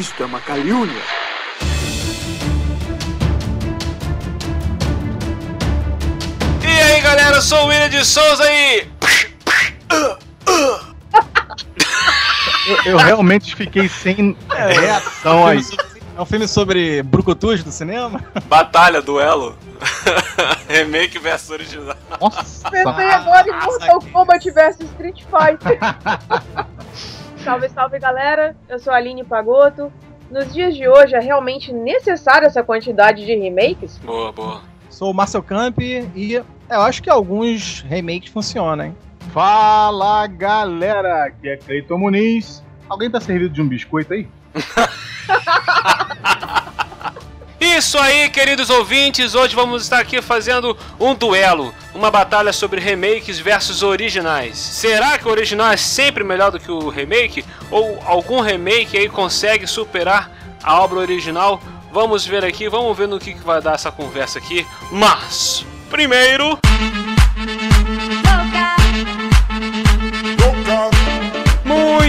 Isto é uma calúnia. E aí galera, eu sou o William de Souza e. Eu, eu realmente fiquei sem reação aí. É um filme sobre brucutus do cinema? Batalha, duelo. Remake versus original. Nossa, Pensei agora em Mortal Kombat vs Street Fighter. salve, salve galera, eu sou a Aline Pagoto. Nos dias de hoje é realmente necessária essa quantidade de remakes? Boa, boa. Sou o Marcel Camp e eu acho que alguns remakes funcionam, hein? Fala galera, aqui é Cleiton Muniz. Alguém tá servido de um biscoito aí? Isso aí, queridos ouvintes, hoje vamos estar aqui fazendo um duelo, uma batalha sobre remakes versus originais. Será que o original é sempre melhor do que o remake? Ou algum remake aí consegue superar a obra original? Vamos ver aqui, vamos ver no que, que vai dar essa conversa aqui. Mas, primeiro.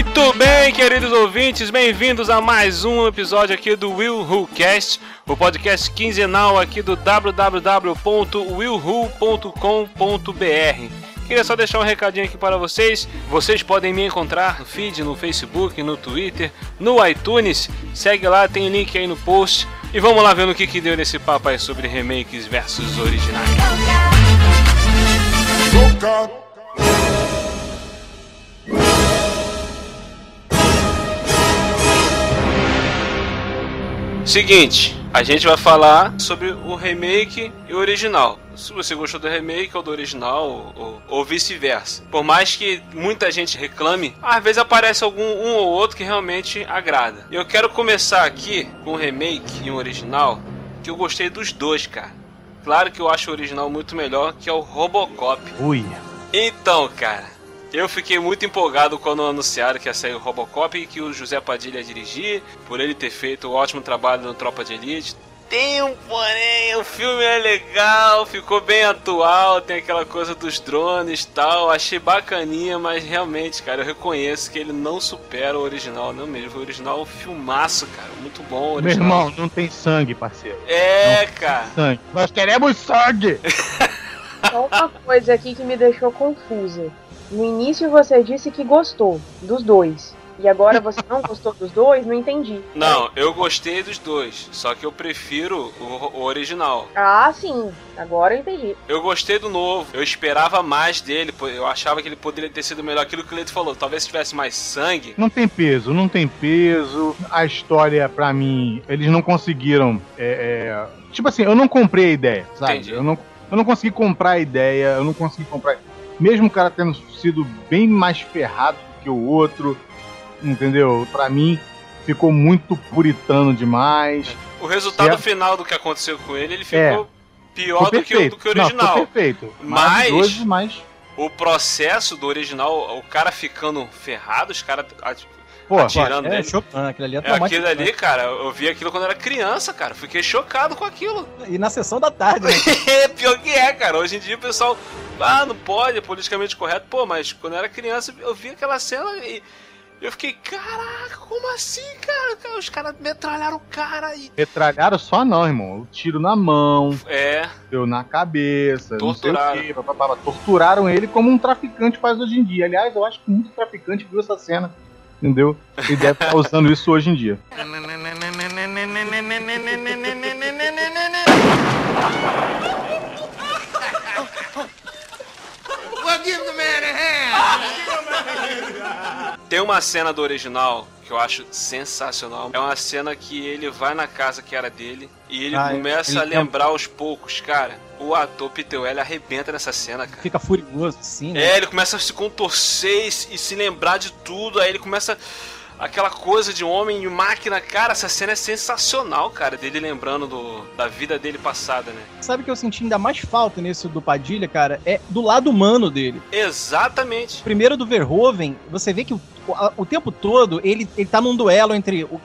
Muito bem, queridos ouvintes, bem-vindos a mais um episódio aqui do Will Who Cast, o podcast quinzenal aqui do www.willwho.com.br. Queria só deixar um recadinho aqui para vocês. Vocês podem me encontrar no feed, no Facebook, no Twitter, no iTunes. Segue lá, tem link aí no post. E vamos lá ver no que, que deu nesse papo aí sobre remakes versus originais. Seguinte, a gente vai falar sobre o remake e o original. Se você gostou do remake ou do original, ou, ou vice-versa. Por mais que muita gente reclame, às vezes aparece algum um ou outro que realmente agrada. Eu quero começar aqui com o remake e o original, que eu gostei dos dois, cara. Claro que eu acho o original muito melhor, que é o Robocop. Ui. Então, cara, eu fiquei muito empolgado quando anunciaram que ia sair o Robocop e que o José Padilha ia dirigir, por ele ter feito um ótimo trabalho no Tropa de Elite. Tem um porém, o filme é legal, ficou bem atual, tem aquela coisa dos drones e tal, achei bacaninha, mas realmente, cara, eu reconheço que ele não supera o original, não mesmo. O original é um filmaço, cara, muito bom. O Meu original. irmão, não tem sangue, parceiro. É, cara. Sangue. Nós queremos sangue! Só uma coisa aqui que me deixou confusa. No início você disse que gostou dos dois. E agora você não gostou dos dois? Não entendi. Não, eu gostei dos dois, só que eu prefiro o, o original. Ah, sim. Agora eu entendi. Eu gostei do novo, eu esperava mais dele, eu achava que ele poderia ter sido melhor. Aquilo que o Leito falou, talvez tivesse mais sangue. Não tem peso, não tem peso. A história, pra mim, eles não conseguiram. é, é, Tipo assim, eu não comprei a ideia, sabe? Entendi. Eu não, eu não consegui comprar a ideia, eu não consegui comprar. Mesmo o cara tendo sido bem mais ferrado que o outro, entendeu? Pra mim, ficou muito puritano demais. O resultado Certo. final do que aconteceu com ele, ele ficou É. pior do que, o- do que o Não, original. ficou perfeito. Mas- mas. o processo do original, o cara ficando ferrado, os caras Pô, atirando É nele. chocante, aquilo ali é É, aquilo ali, cara, eu vi aquilo quando era criança, cara. Fiquei chocado com aquilo. E na sessão da tarde, né? Pior que é, cara. Hoje em dia o pessoal, ah, não pode, é politicamente correto. Pô, mas quando eu era criança eu vi aquela cena e eu fiquei, caraca, como assim, cara? Os caras metralharam o cara e. Metralharam só não, irmão. O tiro na mão, É, deu na cabeça, Torturaram. não sei o quê. papapá. Torturaram ele como um traficante faz hoje em dia. Aliás, eu acho que muito traficante viu essa cena. Entendeu? E deve estar usando isso hoje em dia. Tem uma cena do original que eu acho sensacional. É uma cena que ele vai na casa que era dele e ele Ah, começa ele a tem- lembrar aos poucos, cara. O ator Peter Weller arrebenta nessa cena, cara. Fica furioso, assim, né? É, ele começa a se contorcer e, e se lembrar de tudo. Aí ele começa aquela coisa de homem e máquina. Cara, essa cena é sensacional, cara. Dele lembrando do, da vida dele passada, né? Sabe o que eu senti ainda mais falta nesse do Padilha, cara? É do lado humano dele. Exatamente. Primeiro do Verhoeven, você vê que o, o, o tempo todo ele, ele tá num duelo entre o,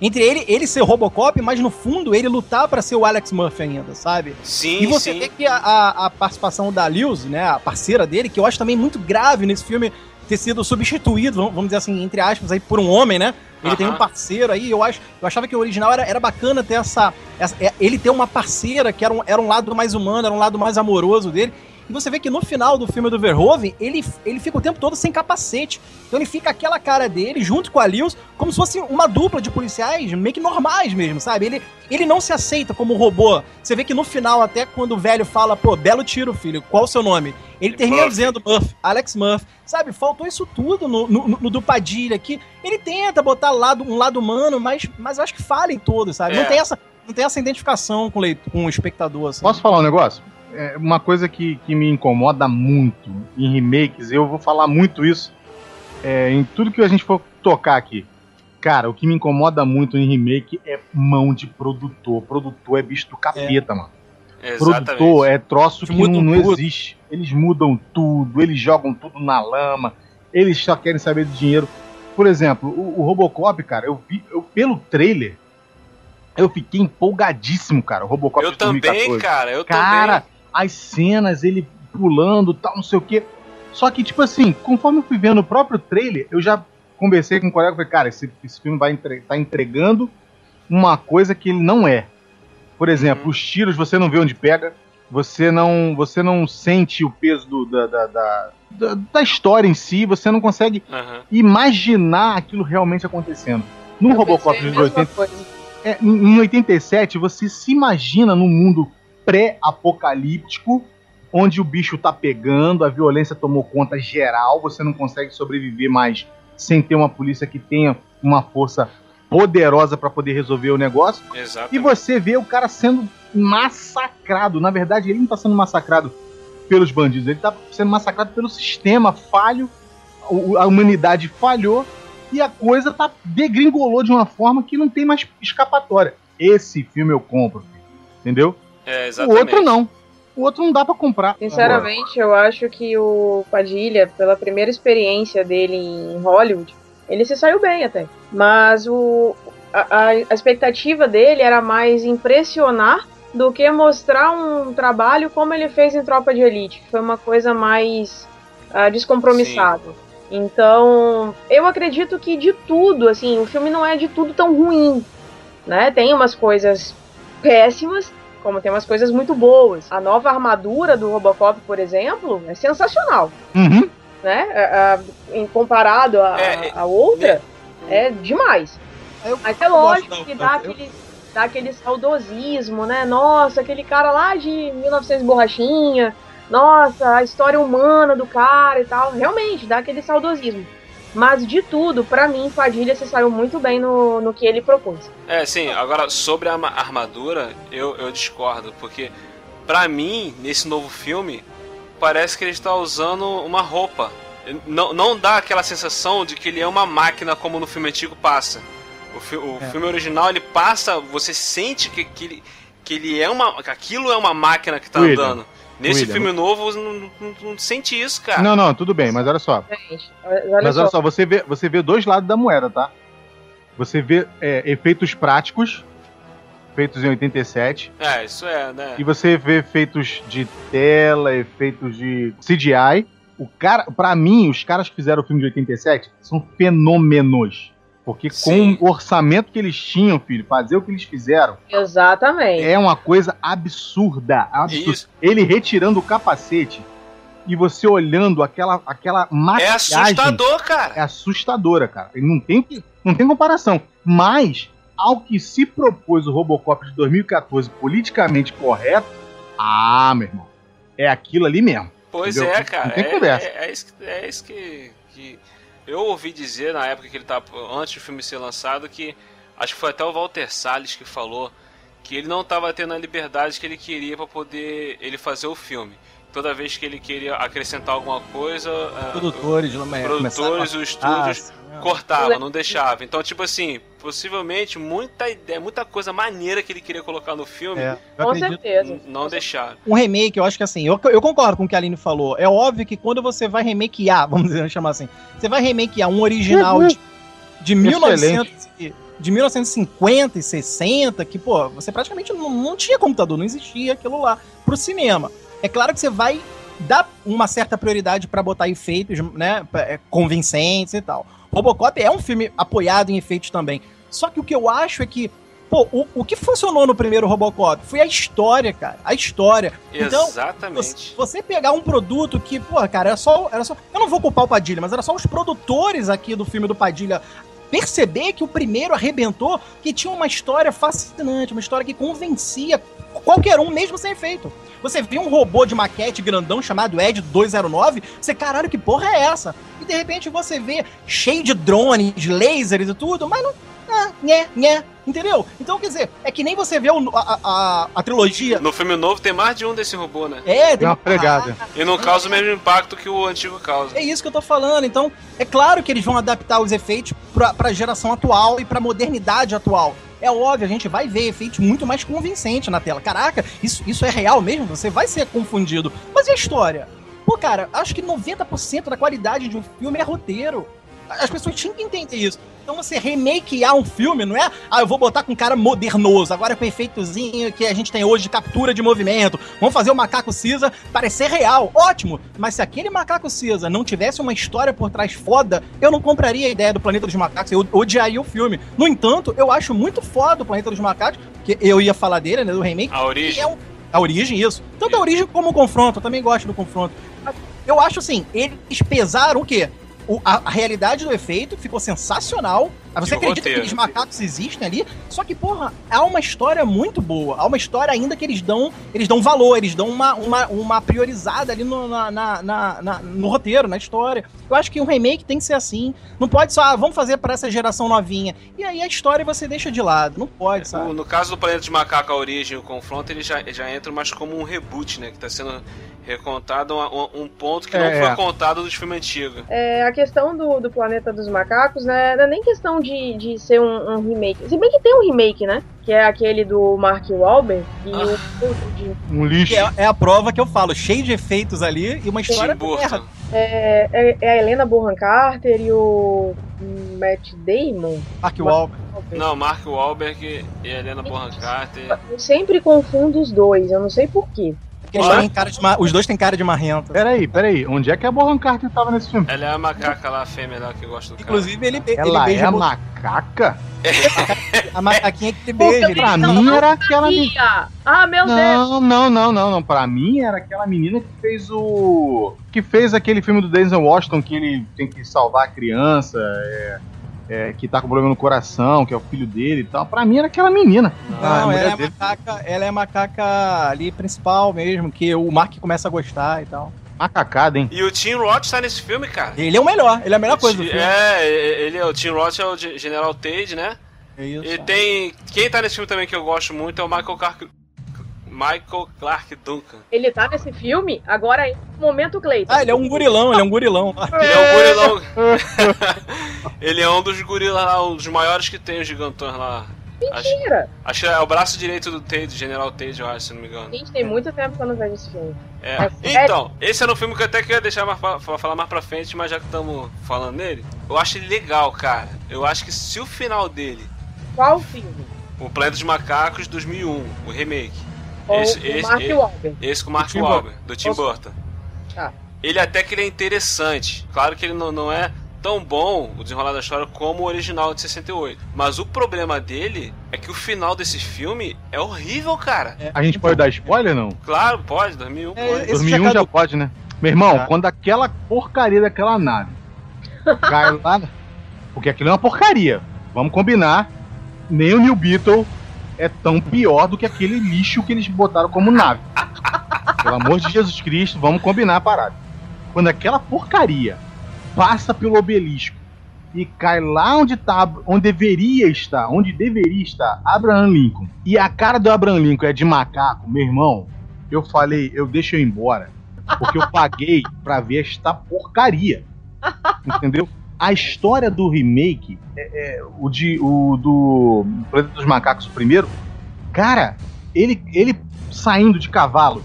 entre ele, ele ser Robocop, mas no fundo ele lutar pra ser o Alex Murphy ainda, sabe? Sim, E você sim. vê que a, a, a participação da Lewis, né, a parceira dele, que eu acho também muito grave nesse filme, ter sido substituído, vamos dizer assim, entre aspas, aí, por um homem, né? Ele tem um parceiro aí, eu acho. Eu achava que o original era, era bacana ter essa, essa. É, ele ter uma parceira que era um, era um lado mais humano, era um lado mais amoroso dele. E você vê que no final do filme do Verhoeven, ele, ele fica o tempo todo sem capacete. Então ele fica aquela cara dele, junto com a Lewis, como se fosse uma dupla de policiais meio que normais mesmo, sabe? Ele, ele não se aceita como robô. Você vê que no final, até quando o velho fala, pô, belo tiro, filho, qual o seu nome? Ele termina Murphy. dizendo Murphy, Alex Murphy. Sabe, faltou isso tudo no, no, no, do Padilha aqui. Ele tenta botar lado, um lado humano, mas, mas eu acho que falha em todo, sabe? É. Não, tem essa, não tem essa identificação com, leitor, com o espectador. Assim. Posso falar um negócio? É uma coisa que, que me incomoda muito em remakes, eu vou falar muito isso é, em tudo que a gente for tocar aqui. Cara, o que me incomoda muito em remake é mão de produtor. Produtor é bicho do capeta, é. mano. Exatamente. Produtor é troço que não, não existe. Eles mudam tudo, eles jogam tudo na lama, eles só querem saber do dinheiro. Por exemplo, o, o Robocop, cara, eu vi eu, pelo trailer, eu fiquei empolgadíssimo, cara. O Robocop eu também, cara. Eu cara, também as cenas, ele pulando tal, não sei o quê. Só que, tipo assim, conforme eu fui vendo o próprio trailer, eu já conversei com um colega e falei, cara, esse, esse filme vai entre, tá entregando uma coisa que ele não é. Por exemplo, uhum. os tiros você não vê onde pega, você não, você não sente o peso do, da, da, da, da, história em si, você não consegue uhum. imaginar aquilo realmente acontecendo. No eu Robocop de 80, é, em 87, você se imagina no mundo pré-apocalíptico, onde o bicho tá pegando, a violência tomou conta geral, você não consegue sobreviver mais sem ter uma polícia que tenha uma força poderosa para poder resolver o negócio. Exatamente. E você vê o cara sendo massacrado. Na verdade, ele não tá sendo massacrado pelos bandidos, ele tá sendo massacrado pelo sistema falho. A humanidade falhou e a coisa tá degringolou de uma forma que não tem mais escapatória. Esse filme eu compro, entendeu? É, o outro não. O outro não dá para comprar. Sinceramente, eu acho que o Padilha, pela primeira experiência dele em Hollywood, ele se saiu bem até. Mas o, a, a expectativa dele era mais impressionar do que mostrar um trabalho como ele fez em Tropa de Elite, que foi uma coisa mais uh, descompromissada. Sim. Então, eu acredito que de tudo, assim, o filme não é de tudo tão ruim, né? Tem umas coisas péssimas, como tem umas coisas muito boas. A nova armadura do Robocop, por exemplo, é sensacional. Uhum. Né? A, a, em comparado a, é, a outra, é, é demais. Eu, Mas é lógico que dá aquele, dá aquele saudosismo, né? Nossa, aquele cara lá de 1900 borrachinha. Nossa, a história humana do cara e tal. Realmente, dá aquele saudosismo. Mas de tudo, para mim, Padilha se saiu muito bem no, no que ele propôs. É, sim. Agora, sobre a armadura, eu, eu discordo. Porque, para mim, nesse novo filme, parece que ele está usando uma roupa. Não, não dá aquela sensação de que ele é uma máquina como no filme antigo passa. O, fi o é. filme original, ele passa, você sente que, que, ele, que ele é uma. que aquilo é uma máquina que tá William. andando. Nesse William. filme novo, não, não, não, sente isso, cara. Não, não, tudo bem, mas olha só. Gente, olha mas olha só, você, vê, você vê dois lados da moeda, tá? Você vê é, efeitos práticos, feitos em 87. É, isso é, né? E você vê efeitos de tela, efeitos de CGI. O cara, para mim, os caras que fizeram o filme de 87 são fenômenos. Porque Sim. com o orçamento que eles tinham, filho, fazer o que eles fizeram. Exatamente. É uma coisa absurda. absurda. Isso. Ele retirando o capacete e você olhando aquela, aquela maquiagem. É assustador, cara. É assustadora, cara. Não tem, não tem comparação. Mas, ao que se propôs o Robocop de 2014 politicamente correto, ah, meu irmão, é aquilo ali mesmo. Pois entendeu? é, cara. Não tem é, conversa. É, é, isso, é isso que, que eu ouvi dizer na época que ele tava. Antes do filme ser lançado, que. Acho que foi até o Walter Salles que falou que ele não estava tendo a liberdade que ele queria para poder ele fazer o filme. Toda vez que ele queria acrescentar alguma coisa, produtores, uh, produtores, os estúdios ah, cortavam, não deixavam. Então, tipo assim, possivelmente muita ideia, muita coisa maneira que ele queria colocar no filme. É, com certeza. Não deixaram. Um remake, eu acho que assim, eu, eu concordo com o que a Aline falou. É óbvio que quando você vai remakear, vamos dizer, chamar assim, você vai remakear um original uhum. de, de 1900 de 1950 e 60, que, pô, você praticamente não, não tinha computador, não existia aquilo lá pro cinema. É claro que você vai dá uma certa prioridade para botar efeitos, né, é, convincentes e tal. Robocop é um filme apoiado em efeitos também. Só que o que eu acho é que Pô, o, o que funcionou no primeiro Robocop foi a história, cara. A história. Então, Exatamente. Você, você pegar um produto que, pô, cara, era só, era só. Eu não vou culpar o Padilha, mas era só os produtores aqui do filme do Padilha perceber que o primeiro arrebentou, que tinha uma história fascinante, uma história que convencia qualquer um, mesmo sem efeito. Você viu um robô de maquete grandão chamado Ed 209, você, caralho, que porra é essa? E de repente você vê cheio de drones, lasers e tudo, mas não. Ah, nhé, nhé, entendeu? Então, quer dizer, é que nem você vê o, a, a, a, trilogia. No filme novo tem mais de um desse robô, né? É, tem uma pregada. E não causa o mesmo impacto que o antigo causa. É isso que eu tô falando. Então, é claro que eles vão adaptar os efeitos pra, pra geração atual e pra modernidade atual é óbvio, a gente vai ver efeitos muito mais convincentes na tela. Caraca, isso, isso é real mesmo? Você vai ser confundido. Mas e a história? Pô, cara, acho que 90% da qualidade de um filme é roteiro. As pessoas tinham que entender isso. Então você remakear um filme, não é? Ah, eu vou botar com um cara modernoso, agora com efeitozinho que a gente tem hoje de captura de movimento. Vamos fazer o macaco cinza parecer real. Ótimo! Mas se aquele macaco cinza não tivesse uma história por trás foda, eu não compraria a ideia do Planeta dos Macacos. Eu odiaria o filme. No entanto, eu acho muito foda o Planeta dos Macacos, que eu ia falar dele, né? Do remake. A origem. É um, a origem, isso. Tanto a origem como o confronto. Eu também gosto do confronto. Eu acho assim, eles pesaram o quê? O, a, a, realidade do efeito ficou sensacional. Você acredita roteiro. que aqueles macacos existem ali? Só que, porra, há uma história muito boa. Há uma história ainda que eles dão, eles dão valor, eles dão uma, uma, uma priorizada ali no, na, na, na, no roteiro, na história. Eu acho que um remake tem que ser assim. Não pode só, ah, vamos fazer para essa geração novinha. E aí a história você deixa de lado. Não pode, sabe? No, no caso do Planeta de Macaco, a origem e o confronto, ele já, já entra mais como um reboot, né? Que tá sendo recontado um, um ponto que é, não foi é. contado dos filmes antigos. É, a questão do, do Planeta dos Macacos, né, não é nem questão de, de ser um, um, remake. Se bem que tem um remake, né? Que é aquele do Mark Wahlberg e ah. o. Um lixo. É, é, a prova que eu falo, cheio de efeitos ali e uma história é, é, é, a Helena Bonham Carter e o Matt Damon. Mark Wahlberg. Não, Mark Wahlberg e Helena Bonham Carter. Eu sempre confundo os dois, eu não sei porquê. Eles cara de ma... Os dois têm cara de marrento. Peraí, peraí. Onde é que a Bohan Carter tava nesse filme? Ela é a macaca lá, a fêmea lá que gosta do cara. Inclusive, ele, Ela ele beija. é a macaca? a macaquinha que te beija. Pra mim era aquela. Ah, meu Deus. Não, não, não, não, não. Pra mim era aquela menina que fez o. Que fez aquele filme do Denzel Washington que ele tem que salvar a criança. É é, que tá com problema no coração, que é o filho dele e tal. Pra mim era aquela menina. Não, ela, é macaca, ela é a macaca ali principal mesmo, que o Mark começa a gostar e tal. Macacada, hein? E o Tim Roth tá nesse filme, cara. Ele é o melhor, ele é a melhor coisa do filme. É, ele é o Tim Roth é o General Tate, né? É isso. E tem. Quem tá nesse filme também que eu gosto muito é o Michael Clark, Michael Clark Duncan. Ele tá nesse filme? Agora é momento Cleiton. Ah, ele é um gurilão, ele é um gurilão. ele é um gurilão. ele é um dos gorilas lá, um dos maiores que tem, os gigantões lá. Mentira! Acho, que é o braço direito do Tate, General Tate, eu acho, se não me engano. Gente, tem muito tempo que eu não vejo esse filme. É. Então, esse era um filme que eu até queria deixar mais pra, pra falar mais pra frente, mas já que estamos falando nele, eu acho ele legal, cara. Eu acho que se o final dele. Qual filme? O Planeta dos Macacos 2001, o remake. Esse, esse, Mark Wahlberg. Esse com o Mark Wahlberg, do Tim Burton. Ah. Ele até que ele é interessante. Claro que ele não, não é tão bom o desenrolar da história como o original de 68. Mas o problema dele é que o final desse filme é horrível, cara. É. A gente pode dar spoiler, não? Claro, pode, 2001 é, pode. 2001 já, já pode, né? Meu irmão, tá. quando aquela porcaria daquela nave cai lá... Porque aquilo é uma porcaria. Vamos combinar. Nem o New Beetle é tão pior do que aquele lixo que eles botaram como nave. Pelo amor de Jesus Cristo, vamos combinar a parada. Quando aquela porcaria passa pelo obelisco e cai lá onde tá, onde deveria estar, onde deveria estar Abraham Lincoln, e a cara do Abraham Lincoln é de macaco, meu irmão, eu falei, eu deixo eu ir embora, porque eu paguei pra ver esta porcaria. Entendeu? A história do remake, é, é, o, de, o do Planeta dos Macacos, primeiro, cara, ele, ele saindo de cavalo.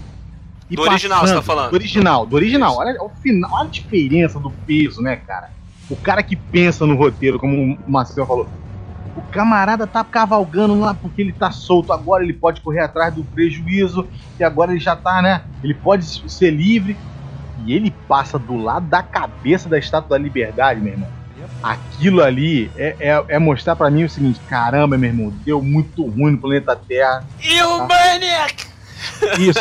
do passando, original, você tá falando? Do original, do original. Olha, o final, olha a diferença do peso, né, cara? O cara que pensa no roteiro, como o Marcelo falou. O camarada tá cavalgando lá porque ele tá solto. Agora ele pode correr atrás do prejuízo. E agora ele já tá, né? Ele pode ser livre. E ele passa do lado da cabeça da Estátua da Liberdade, meu irmão. Aquilo ali é, é, é mostrar para mim o seguinte: caramba, meu irmão, deu muito ruim no planeta Terra. You maniac! Isso.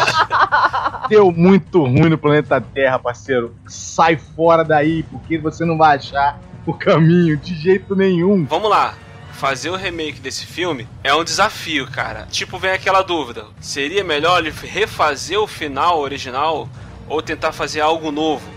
Deu muito ruim no planeta Terra, parceiro. Sai fora daí, porque você não vai achar o caminho de jeito nenhum. Vamos lá. Fazer o remake desse filme é um desafio, cara. Tipo, vem aquela dúvida: seria melhor ele refazer o final original ou tentar fazer algo novo?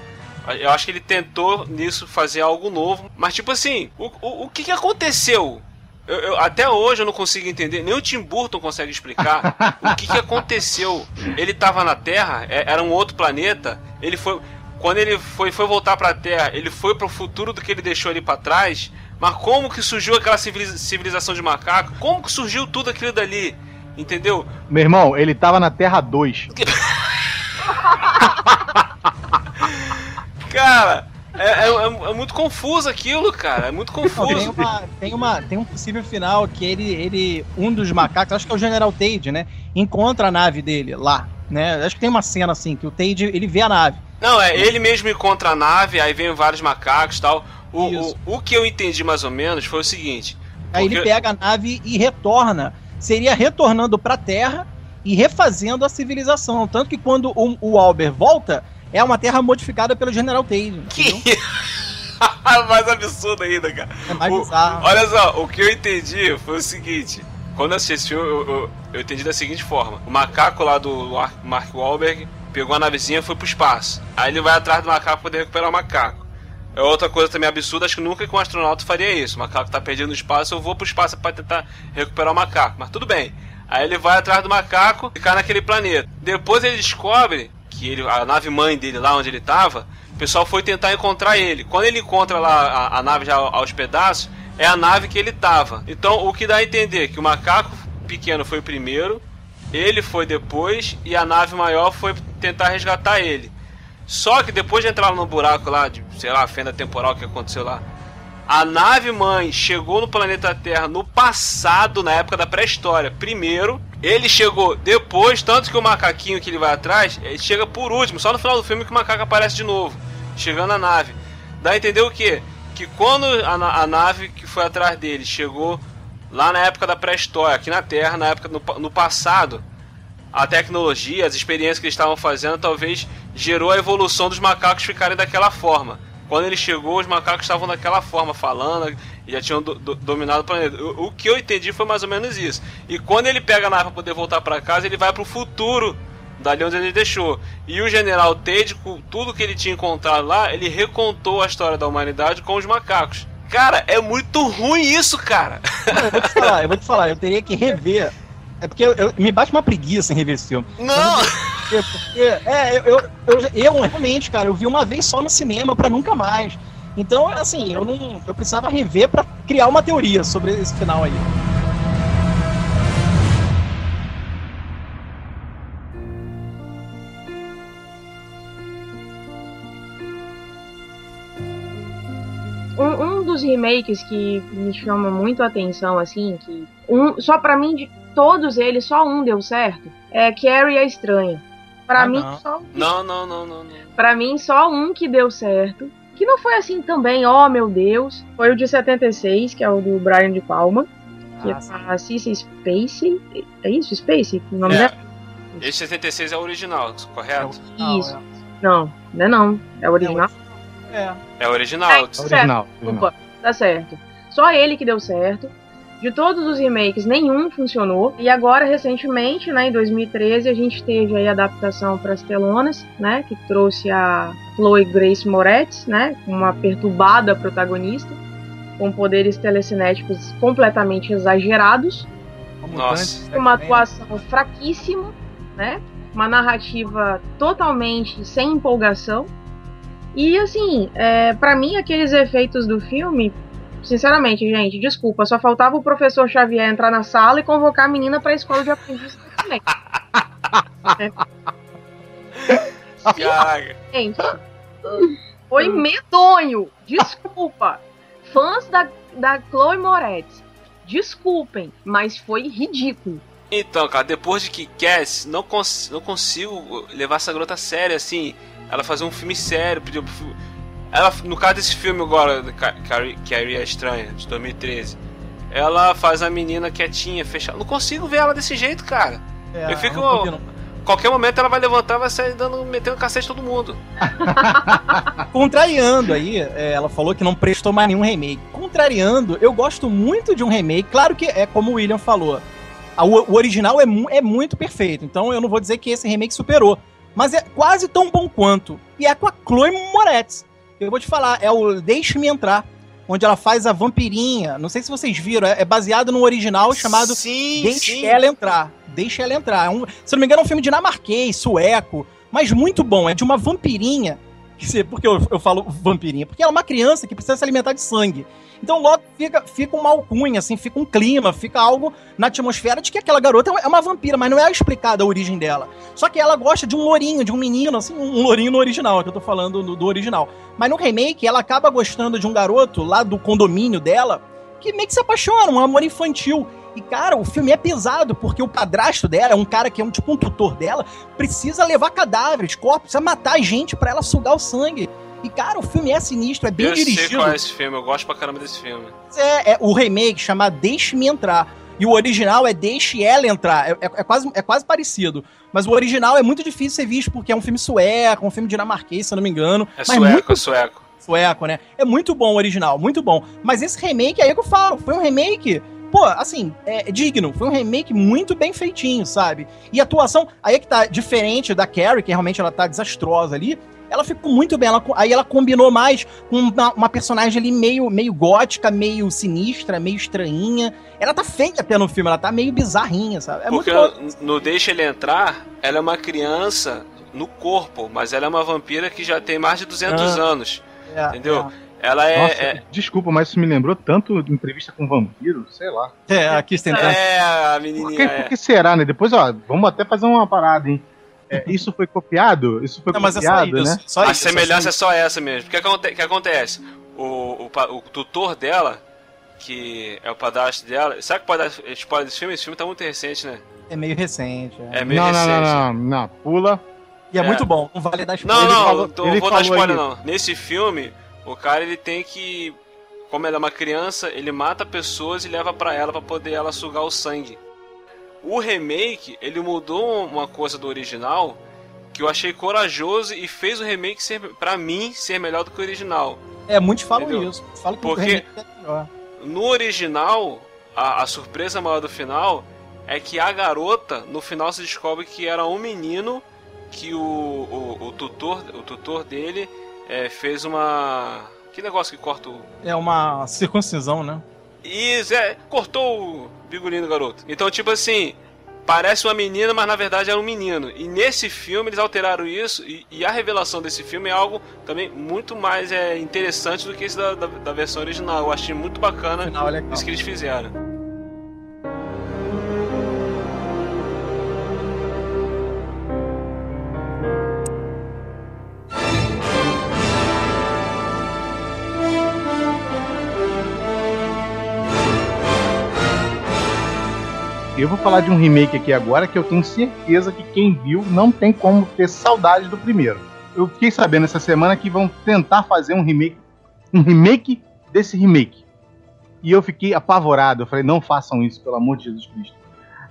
Eu acho que ele tentou nisso fazer algo novo, mas tipo assim, o, o, o que, que aconteceu? Eu, eu, até hoje eu não consigo entender, nem o Tim Burton consegue explicar o que, que aconteceu. Ele estava na Terra, é, era um outro planeta, ele foi. Quando ele foi, foi voltar para a Terra, ele foi para o futuro do que ele deixou ali para trás. Mas como que surgiu aquela civilização de macaco? Como que surgiu tudo aquilo dali? Entendeu? Meu irmão, ele tava na Terra 2. cara, é, é, é, muito confuso aquilo, cara. É muito confuso. Tem uma, tem, uma, tem um possível final que ele, ele. Um dos macacos, acho que é o General Tade, né? Encontra a nave dele lá. Né? Acho que tem uma cena assim, que o Tade ele vê a nave. Não, é, ele mesmo encontra a nave, aí vem vários macacos e tal. O, o, o, que eu entendi mais ou menos foi o seguinte. Aí porque... ele pega a nave e retorna. Seria retornando pra Terra e refazendo a civilização. Tanto que quando o, o Albert volta, é uma terra modificada pelo General Taylor. Que... mais absurdo ainda, cara. É mais o, bizarro. Olha só, o que eu entendi foi o seguinte. Quando eu assisti, eu, eu, eu entendi da seguinte forma. O macaco lá do Mark Wahlberg pegou a navezinha e foi pro espaço. Aí ele vai atrás do macaco pra poder recuperar o macaco. É outra coisa também absurda, acho que nunca que um astronauta faria isso. O macaco tá perdido no espaço, eu vou pro espaço para tentar recuperar o macaco. Mas tudo bem. Aí ele vai atrás do macaco e cai naquele planeta. Depois ele descobre que ele, a nave mãe dele lá onde ele estava, o pessoal foi tentar encontrar ele. Quando ele encontra lá a, a nave já aos pedaços, é a nave que ele estava. Então o que dá a entender que o macaco pequeno foi o primeiro, ele foi depois e a nave maior foi tentar resgatar ele. Só que depois de entrar no buraco lá, de, sei lá, a fenda temporal que aconteceu lá, a nave mãe chegou no planeta Terra no passado, na época da pré-história, primeiro. Ele chegou depois, tanto que o macaquinho que ele vai atrás, ele chega por último, só no final do filme que o macaco aparece de novo, chegando na nave. Dá a entender o quê? Que quando a, a nave que foi atrás dele chegou lá na época da pré-história, aqui na Terra, na época no, no passado, a tecnologia, as experiências que eles estavam fazendo, talvez gerou a evolução dos macacos ficarem daquela forma. Quando ele chegou, os macacos estavam daquela forma, falando, já tinham do, do, dominado o planeta. O, o, que eu entendi foi mais ou menos isso. E quando ele pega a nave para poder voltar para casa, ele vai para o futuro, dali onde ele deixou. E o General Tate, com tudo que ele tinha encontrado lá, ele recontou a história da humanidade com os macacos. Cara, é muito ruim isso, cara. eu vou te falar, eu vou te falar, eu teria que rever é porque eu, eu, me bate uma preguiça em rever esse filme. Não! Porque, é, eu, eu, eu, eu, realmente, cara, eu vi uma vez só no cinema para nunca mais. Então, assim, eu não. Eu precisava rever para criar uma teoria sobre esse final aí. Um, um dos remakes que me chama muito a atenção, assim, que um, só para mim de todos eles, só um deu certo. É Carrie a Estranha. Para ah, mim, não. só não, não, não, não, não. Para mim, só um que deu certo. Que não foi assim também, ó oh, meu Deus. Foi o de 76, que é o do Brian de Palma. Que ah, é a Cissa Space. É isso, Space? O nome é. dela? Esse 76 é o original, correto? É isso. Não, não é não. É o original? É. É o original. É, tá original. Opa, tá certo. Só ele que deu certo. De todos os remakes, nenhum funcionou. E agora, recentemente, né, em 2013, a gente teve aí a adaptação para as telonas, né, que trouxe a Chloe Grace Moretz, né, uma perturbada protagonista, com poderes telecinéticos completamente exagerados. Nossa. Uma atuação fraquíssima, né? Uma narrativa totalmente sem empolgação. E assim, é, para mim aqueles efeitos do filme Sinceramente, gente, desculpa, só faltava o professor Xavier entrar na sala e convocar a menina pra escola de aprendiz também. Gente, foi medonho. Desculpa. Fãs da, da Chloe Moretz, desculpem, mas foi ridículo. Então, cara, depois de que Cass, não, cons não consigo levar essa garota a sério, assim. ela fazer um filme sério, pediu ela, no caso desse filme agora, Carrie, é Estranha, de 2013, ela faz a menina quietinha, fechada. Não consigo ver ela desse jeito, cara. É, eu fico. Qualquer momento ela vai levantar vai sair dando, metendo cacete todo mundo. Contrariando aí, é, ela falou que não prestou mais nenhum remake. Contrariando, eu gosto muito de um remake. Claro que é como o William falou. A, o original é, é muito perfeito. Então eu não vou dizer que esse remake superou. Mas é quase tão bom quanto. E é com a Chloe Moretz. Eu vou te falar, é o Deixe-me Entrar onde ela faz a vampirinha. Não sei se vocês viram, é, é baseado no original chamado sim, Deixe sim. Ela Entrar. Deixe Ela Entrar. É um, se não me engano, é um filme dinamarquês, sueco, mas muito bom. É de uma vampirinha. Por que eu, eu falo vampirinha? Porque ela é uma criança que precisa se alimentar de sangue. Então logo fica, fica uma alcunha, assim, fica um clima, fica algo na atmosfera de que aquela garota é uma vampira, mas não é explicada a origem dela. Só que ela gosta de um lourinho, de um menino, assim, um lourinho no original, que eu tô falando do, do original. Mas no remake, ela acaba gostando de um garoto lá do condomínio dela, que meio que se apaixona, um amor infantil. E, cara, o filme é pesado, porque o padrasto dela, é um cara que é um tipo um tutor dela, precisa levar cadáveres, corpos, precisa matar gente para ela sugar o sangue. E, cara, o filme é sinistro, é bem eu dirigido. Eu sei qual é esse filme, eu gosto pra caramba desse filme. É, é o remake chama Deixe-me Entrar. E o original é Deixe Ela Entrar. É, é, é, quase, é quase parecido. Mas o original é muito difícil ser visto porque é um filme sueco, um filme dinamarquês, se eu não me engano. É mas sueco, muito... é sueco. Sueco, né? É muito bom o original, muito bom. Mas esse remake aí é que eu falo, foi um remake pô, assim, é digno. Foi um remake muito bem feitinho, sabe? E a atuação, aí é que tá diferente da Carrie, que realmente ela tá desastrosa ali ela ficou muito bem. Ela, aí ela combinou mais com uma, uma, personagem ali meio, meio gótica, meio sinistra, meio estranhinha. Ela tá feia até no filme, ela tá meio bizarrinha, sabe? É Porque muito no Deixa Ele Entrar, ela é uma criança no corpo, mas ela é uma vampira que já tem mais de 200 ah, anos. É, entendeu? É. Ela é, Nossa, é, Desculpa, mas isso me lembrou tanto de entrevista com vampiro, sei lá. É, aqui tem É, a menininha. Por que, é. por que será, né? Depois, ó, vamos até fazer uma parada, hein? É, isso foi copiado? Isso foi não, copiado, é né? Só a isso, semelhança é só essa mesmo. O que, que, que acontece? O, o, o, tutor dela, que é o padrasto dela. Sabe que pode dar spoiler desse filme? Esse filme tá muito recente, né? É meio recente. É, é meio não, recente. Não, não, não, não. Pula. E é, é, muito bom. Não vale dar spoiler. Não, não, falou, vou dar spoiler não. Nesse filme, o cara ele tem que. Como ela é uma criança, ele mata pessoas e leva para ela para poder ela sugar o sangue. O remake, ele mudou uma coisa do original que eu achei corajoso e fez o remake ser, para mim, ser melhor do que o original. É, muitos falam Entendeu? isso. Falam que Porque o remake é melhor. No original, a, a surpresa maior do final é que a garota, no final se descobre que era um menino que o, o, o tutor, o tutor dele é, fez uma. Que negócio que corta o. É uma circuncisão, né? Isso, é, cortou o figurino do garoto. Então, tipo assim, parece uma menina, mas na verdade era um menino. E nesse filme eles alteraram isso, e, e a revelação desse filme é algo também muito mais é, interessante do que esse da, da, da versão original. Eu achei muito bacana é isso que eles fizeram. Eu vou falar de um remake aqui agora que eu tenho certeza que quem viu não tem como ter saudade do primeiro. Eu fiquei sabendo essa semana que vão tentar fazer um remake, um remake desse remake. E eu fiquei apavorado. Eu falei, não façam isso, pelo amor de Jesus Cristo.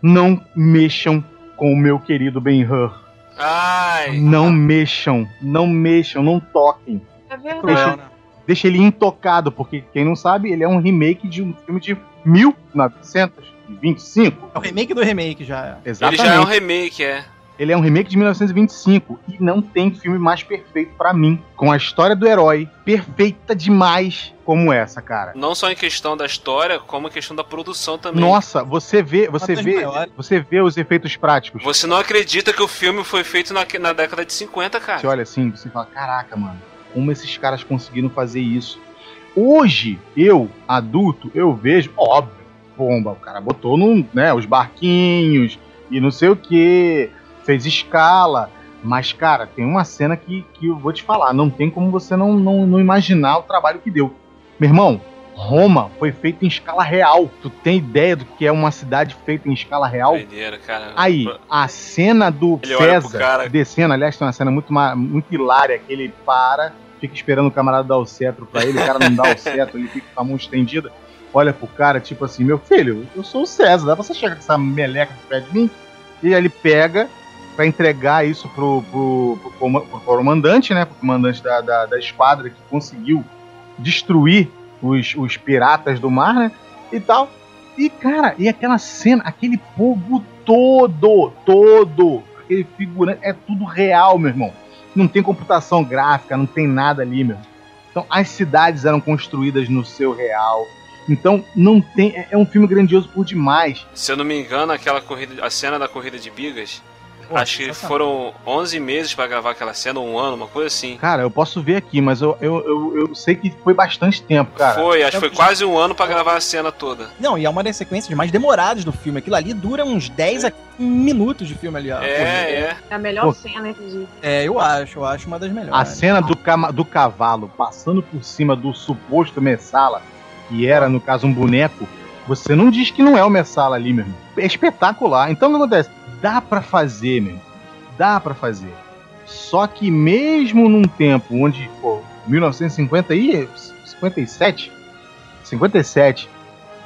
Não mexam com o meu querido Ben-Hur. Ai. Não mexam, não mexam, não toquem. É verdade. Deixa, deixa ele intocado, porque quem não sabe, ele é um remake de um filme de 1900 25. É o remake do remake já. Exatamente. Ele já é um remake, é. Ele é um remake de 1925 e não tem filme mais perfeito para mim, com a história do herói perfeita demais como essa, cara. Não só em questão da história, como em questão da produção também. Nossa, você vê, você vê, você vê os efeitos práticos. Você não acredita que o filme foi feito na, na década de 50, cara. Você olha assim, você fala, caraca, mano, como esses caras conseguiram fazer isso? Hoje, eu, adulto, eu vejo, óbvio, bomba. O cara botou no, né, os barquinhos e não sei o que, fez escala. Mas, cara, tem uma cena que, que eu vou te falar, não tem como você não, não, não imaginar o trabalho que deu. Meu irmão, Roma foi feita em escala real. Tu tem ideia do que é uma cidade feita em escala real? Doideira, cara. Aí, a cena do Ele César cara. descendo, aliás, tem uma cena muito, muito hilária que ele para, fica esperando o camarada dar o cetro pra ele, o cara não dá o cetro, ele fica com a mão estendida, olha pro cara, tipo assim, meu filho, eu sou o César, dá pra você chegar com essa meleca de pé de mim? E aí ele pega pra entregar isso pro, pro, pro, pro comandante, né, pro comandante da, da, da esquadra que conseguiu destruir os, os piratas do mar, né, e tal. E, cara, e aquela cena, aquele povo todo, todo, aquele figurante, é tudo real, meu irmão. Não tem computação gráfica, não tem nada ali, meu. Então, as cidades eram construídas no seu real. Então, não tem. É, é um filme grandioso por demais. Se eu não me engano, aquela corrida, a cena da corrida de bigas, Pô, acho que foram 11 meses pra gravar aquela cena, um ano, uma coisa assim. Cara, eu posso ver aqui, mas eu, eu, eu, eu sei que foi bastante tempo, cara. foi, acho que foi quase um ano pra gravar a cena toda. Não, e é uma das sequências mais demoradas do filme. Aquilo ali dura uns 10 a 15 minutos de filme ali. ó. É, é. É a melhor Pô. cena, inclusive. É, eu acho, eu acho uma das melhores. A cena do, do cavalo passando por cima do suposto Messala, que era, no caso, um boneco, você não diz que não é o Messala ali, meu irmão. É espetacular. Então o que acontece? Dá pra fazer, meu. Dá pra fazer. Só que mesmo num tempo onde, pô, 1950 e 57, 57,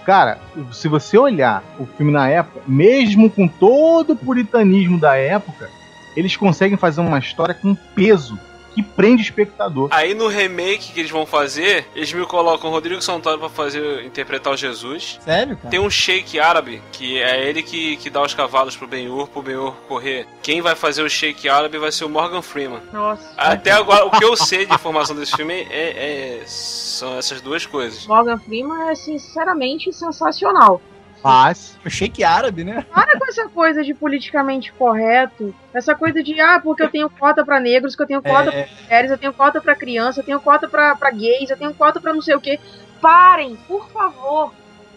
cara, se você olhar o filme na época, mesmo com todo o puritanismo da época, eles conseguem fazer uma história com peso que prende o espectador. Aí no remake que eles vão fazer, eles me colocam o Rodrigo Santoro pra fazer interpretar o Jesus. Sério, cara? Tem um sheik árabe, que é ele que, que dá os cavalos pro Ben-Hur, pro Ben-Hur correr. Quem vai fazer o sheik árabe vai ser o Morgan Freeman. Nossa. Até agora, o que eu sei de informação desse filme é, é- são essas duas coisas. Morgan Freeman é sinceramente sensacional. Mas, O shake árabe, né? Para com essa coisa de politicamente correto, essa coisa de ah, porque eu tenho cota pra negros, que eu tenho cota É, pra mulheres, eu tenho cota pra criança, eu tenho cota pra, pra gays, eu tenho cota pra não sei o quê. Parem, por favor.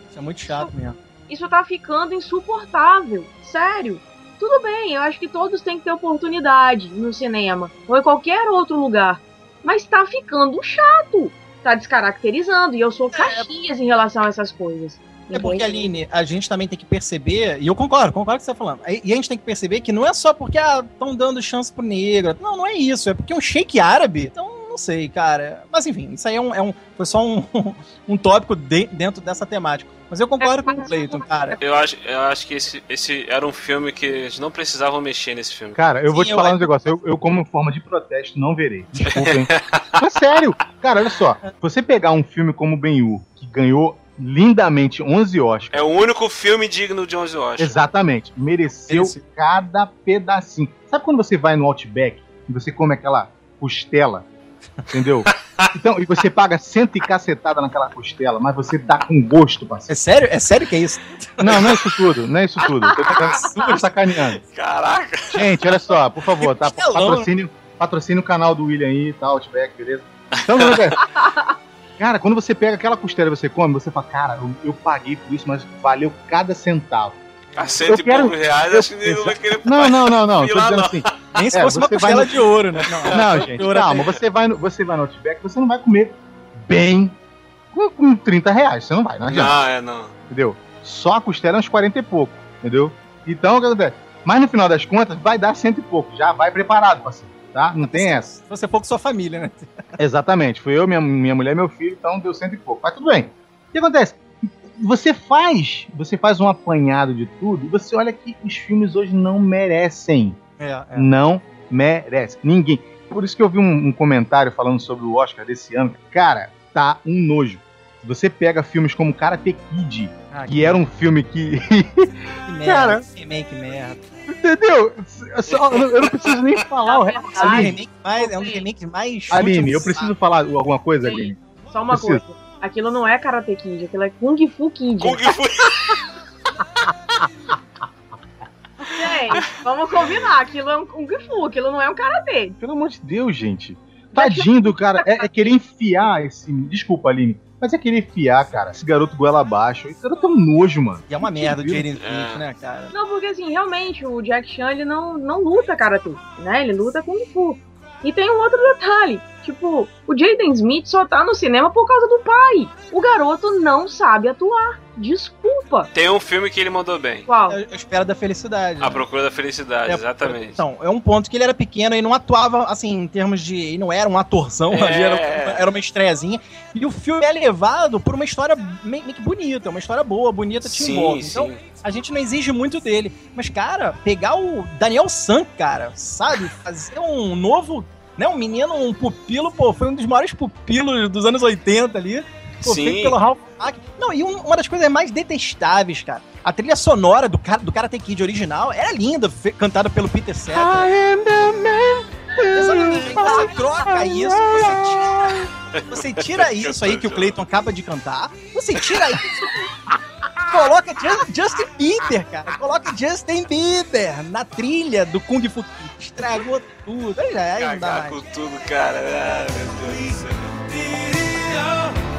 isso é muito chato mesmo. Isso tá ficando insuportável. Sério. Tudo bem, eu acho que todos têm que ter oportunidade no cinema ou em qualquer outro lugar. Mas tá ficando chato. Tá descaracterizando. E eu sou caixinhas em relação a essas coisas. É porque? Aline, a gente também tem que perceber, e eu concordo, concordo com o que você tá falando. E a gente tem que perceber que não é só porque estão dando chance pro negro. Não, não é isso. É porque é um shake árabe. Então, não sei, cara. Mas enfim, isso aí é um, é um- foi só um, um tópico de- dentro dessa temática. Mas eu concordo com o Cleiton, cara. Eu acho, eu acho que esse, esse era um filme que eles não precisavam mexer nesse filme. cara, eu vou Sim, te eu falar acho- um negócio. Eu, eu, como forma de protesto, não verei. Desculpem. Mas sério, cara, olha só. Você pegar um filme como Ben-Hur, que ganhou lindamente 11 Oscars, É o único filme digno de 11 Oscars. Exatamente. Mereceu Mereceu. cada pedacinho. Sabe quando você vai no Outback e você come aquela costela? Entendeu? Então, e você paga cento e cacetada naquela costela, mas você dá com gosto, parceiro. É sério? É sério que é isso? Não, não é isso tudo, não é isso tudo. Eu tô super sacaneando. Caraca! Gente, olha só, por favor, tá? Patrocine, patrocine o canal do William aí, tá? Outback, beleza? Então, cara. Quando você pega aquela costela e você come, você fala, cara, eu, eu paguei por isso, mas valeu cada centavo. A cento e quero- poucos reais, eu- acho que não vai querer. Não, não, não, não. Tô dizendo não. assim. Nem se É, fosse uma costela no- de ouro, né? Não, gente, ouro calma. até- Você vai, no, você vai no Outback, você não vai comer bem com, com 30 reais. Você não vai, não adianta. Não, é não. Entendeu? Só a costela é uns 40 e pouco. Entendeu? Então, o que acontece? Mas no final das contas, vai dar cento e pouco. Já vai preparado, parceiro. Tá? Não tem essa. Se você for com sua família, né? Exatamente. Fui eu, minha, minha mulher e meu filho, então deu cento e pouco. Mas tudo bem. O que acontece? Você faz, você faz um apanhado de tudo e você olha que os filmes hoje não merecem. É, é. Não merece. Ninguém. Por isso que eu vi um, um comentário falando sobre o Oscar desse ano. Cara, tá um nojo. Você pega filmes como Karate Kid, Ah, que era um filme que. que merda. cara. Que merda. Entendeu? Eu só- eu não preciso nem falar o resto. É um dos Aline, remakes mais, é um dos remakes mais. Aline, eu preciso falar alguma coisa, Sim. Aline? Só uma Preciso. coisa. Aquilo não é Karate Kid, aquilo é Kung Fu Kid. Kung Fu. Gente, vamos combinar. Aquilo é um Kung Fu, aquilo não é um Karate. Pelo amor de Deus, gente. Tadinho do cara. É, é querer enfiar esse. Desculpa, Aline. Mas é querer enfiar, cara. Esse garoto goela abaixo. Esse garoto é um nojo, mano. E é uma merda o Jaden Smith, né, cara? Não, porque assim, realmente, o Jack Chan, ele não, não luta Karate, né? Ele luta Kung Fu. E tem um outro detalhe. Tipo, o Jaden Smith só tá no cinema por causa do pai. O garoto não sabe atuar. Desculpa. Tem um filme que ele mandou bem. Qual? A espera da felicidade. A né? Procura da Felicidade, É, exatamente. Então, é um ponto que ele era pequeno e não atuava, assim, em termos de. Ele não era um atorzão, É. era, era uma estreazinha. E o filme é levado por uma história meio, meio que bonita, uma história boa, bonita, te Sim, envolve. sim. Então, a gente não exige muito dele. Mas, cara, pegar o Daniel San, cara, sabe? Fazer um novo. Né, um menino, um pupilo, pô, foi um dos maiores pupilos dos anos 80 ali. Pô, Sim. feito pelo Ralph Mack. Não, e um- uma das coisas mais detestáveis, cara. A trilha sonora do, cara, do Karate Kid original era linda, cantada pelo Peter Cetera. Exatamente. Você troca isso, você tira, você tira isso aí que o Clayton acaba de cantar, você tira isso, coloca Ju- Justin Bieber, cara. Coloca Justin Bieber na trilha do Kung Fu Kid. Estragou tudo. Aí já aí não dá Cagar mais. com tudo, cara. Ah, meu Deus do céu.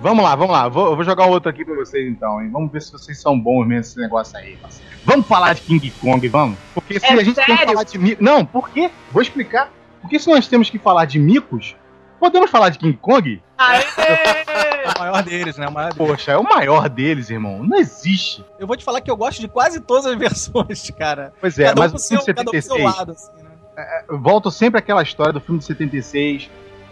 Vamos lá, vamos lá. Vou, eu vou jogar outro aqui pra vocês então, hein? Vamos ver se vocês são bons mesmo nesse negócio aí. parceiro. Vamos falar de King Kong, vamos? Porque se É a gente tem que sério? falar de micos. Não, por quê? Vou explicar. Porque se nós temos que falar de micos, podemos falar de King Kong? Aê! É o maior deles, né? O maior deles. Poxa, é o maior deles, irmão. Não existe. Eu vou te falar que eu gosto de quase todas as versões, cara. Pois é, cada um mas pro o filme seu, de cada um pro seu 76, lado, assim, né? eu volto sempre àquela história do filme de 76,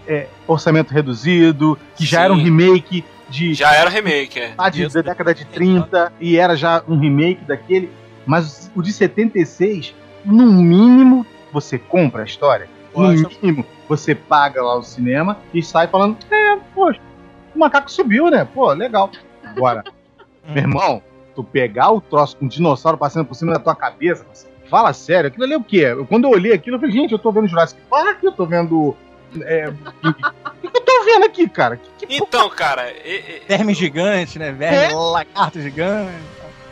é, orçamento reduzido, que já era um Sim. remake de Já era remake, é. lá de, Isso. da década de 30 e era já um remake daquele, mas o de 76, no mínimo, você compra a história. No mínimo, você paga lá o cinema e sai falando: é, poxa, o macaco subiu, né? Pô, legal. Agora, meu irmão, tu pegar o troço com um dinossauro passando por cima da tua cabeça, fala sério, aquilo ali é o quê? Quando eu olhei aquilo, eu falei: gente, eu tô vendo Jurassic Park, eu tô vendo. É, o que, que eu tô vendo aqui, cara? Que, que Então, cara, e- e- Verme gigante, né? Verme, lagarto gigante.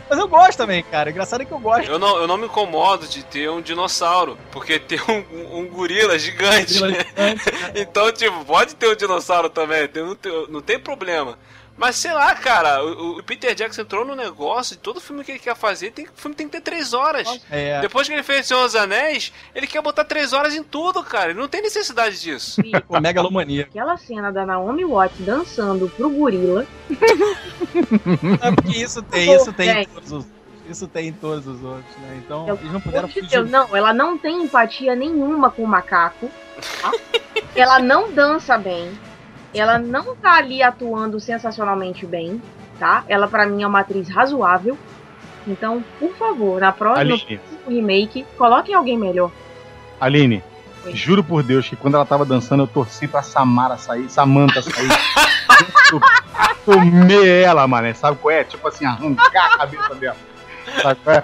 Mas eu gosto também, cara. Engraçado é que eu gosto. eu não, eu não me incomodo de ter um dinossauro, porque tem um, um- um gorila gigante. Gorila gigante, Então, tipo, pode ter um dinossauro também, não, tem, não tem problema. Mas sei lá, cara, o, o Peter Jackson entrou no negócio de todo filme que ele quer fazer, tem, o filme tem que ter três horas. É. Depois que ele fez Senhor dos Anéis, ele quer botar três horas em tudo, cara. Ele não tem necessidade disso. Pô, megalomania. Aquela cena da Naomi Watts dançando pro gorila. É porque isso tem, isso tem em Tem. todos os. Isso tem em todos os outros, né? Então, Pelo eles não puderam fugir. Deus, não, ela não tem empatia nenhuma com o macaco. tá? ela não dança bem. Ela não tá ali atuando sensacionalmente bem, tá? Ela pra mim é uma atriz razoável. Então, por favor, na próxima remake, coloquem alguém melhor. Aline, Oi. juro por Deus que quando ela tava dançando, eu torci pra Samara sair, Samantha sair. comer ela, mano. Sabe qual é? Tipo assim, arrancar a cabeça dela. Sabe qual é?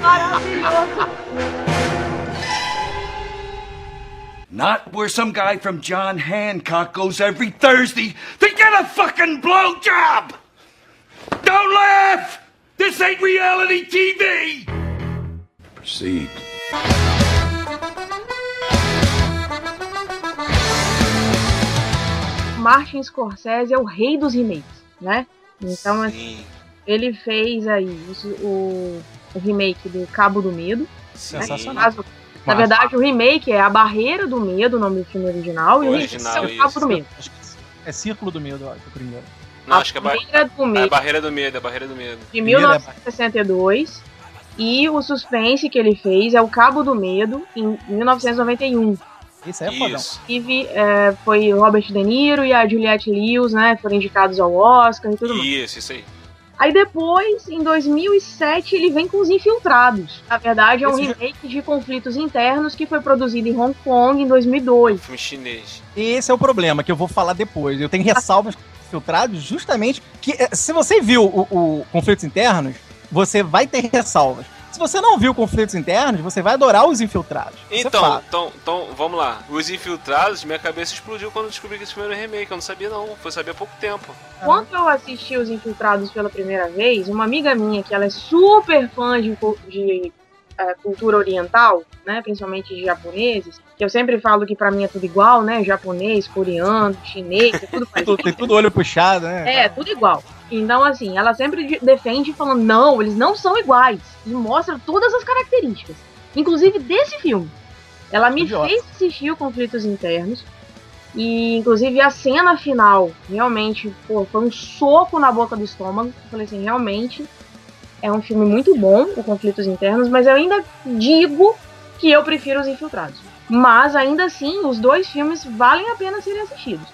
Maravilhoso! Not where some guy from John Hancock goes every Thursday to get a fucking blowjob! Don't laugh! This ain't reality TV! Proceed. Martin Scorsese é o rei dos remakes, né? Então, assim, Sim, ele fez aí o, o, remake do Cabo do Medo. sim. Sensacional. Caso- na verdade, o remake é A Barreira do Medo, o nome do filme original, e o remake Original, é o Cabo isso. do Medo. Acho que é Círculo do Medo, acho, o primeiro. Não, acho que é, ba- Barreira do é a Medo, barreira do medo, é a barreira do medo. de primeiro é 1962. E o suspense que ele fez é o Cabo do Medo, em 1991. Esse aí é fodão. Isso. Inclusive, é, foi o Robert De Niro e a Juliette Lewis, né? Foram indicados ao Oscar e tudo mais. Isso, isso aí. Aí depois, em 2007, ele vem com Os Infiltrados. Na verdade, é um Esse já- remake de conflitos internos que foi produzido em Hong Kong em 2002. Filme chinês. Esse é o problema que eu vou falar depois. Eu tenho ressalvas filtrados justamente que eh, se você viu o, o conflitos internos, você vai ter ressalvas. Se você não viu conflitos internos, você vai adorar os infiltrados. É Então, então, então, vamos lá. Os Infiltrados, minha cabeça explodiu quando eu descobri que esse filme era um remake. Eu não sabia não, foi saber há pouco tempo. Quando eu assisti Os Infiltrados pela primeira vez, uma amiga minha, que ela é super fã de, de, eh, cultura oriental, né, principalmente de japoneses, que eu sempre falo que pra mim é tudo igual, né, japonês, coreano, chinês, é tudo Tudo- parecido. tem tudo olho puxado, né? É, tudo igual. Então, assim, ela sempre defende falando, não, eles não são iguais. E mostra todas as características. Inclusive desse filme. Ela me Idiota. fez assistir o Conflitos Internos. E, inclusive, a cena final, realmente, pô, foi um soco na boca do estômago. Eu falei assim, realmente, é um filme muito bom, o Conflitos Internos, mas eu ainda digo que eu prefiro Os Infiltrados. Mas, ainda assim, os dois filmes valem a pena serem assistidos.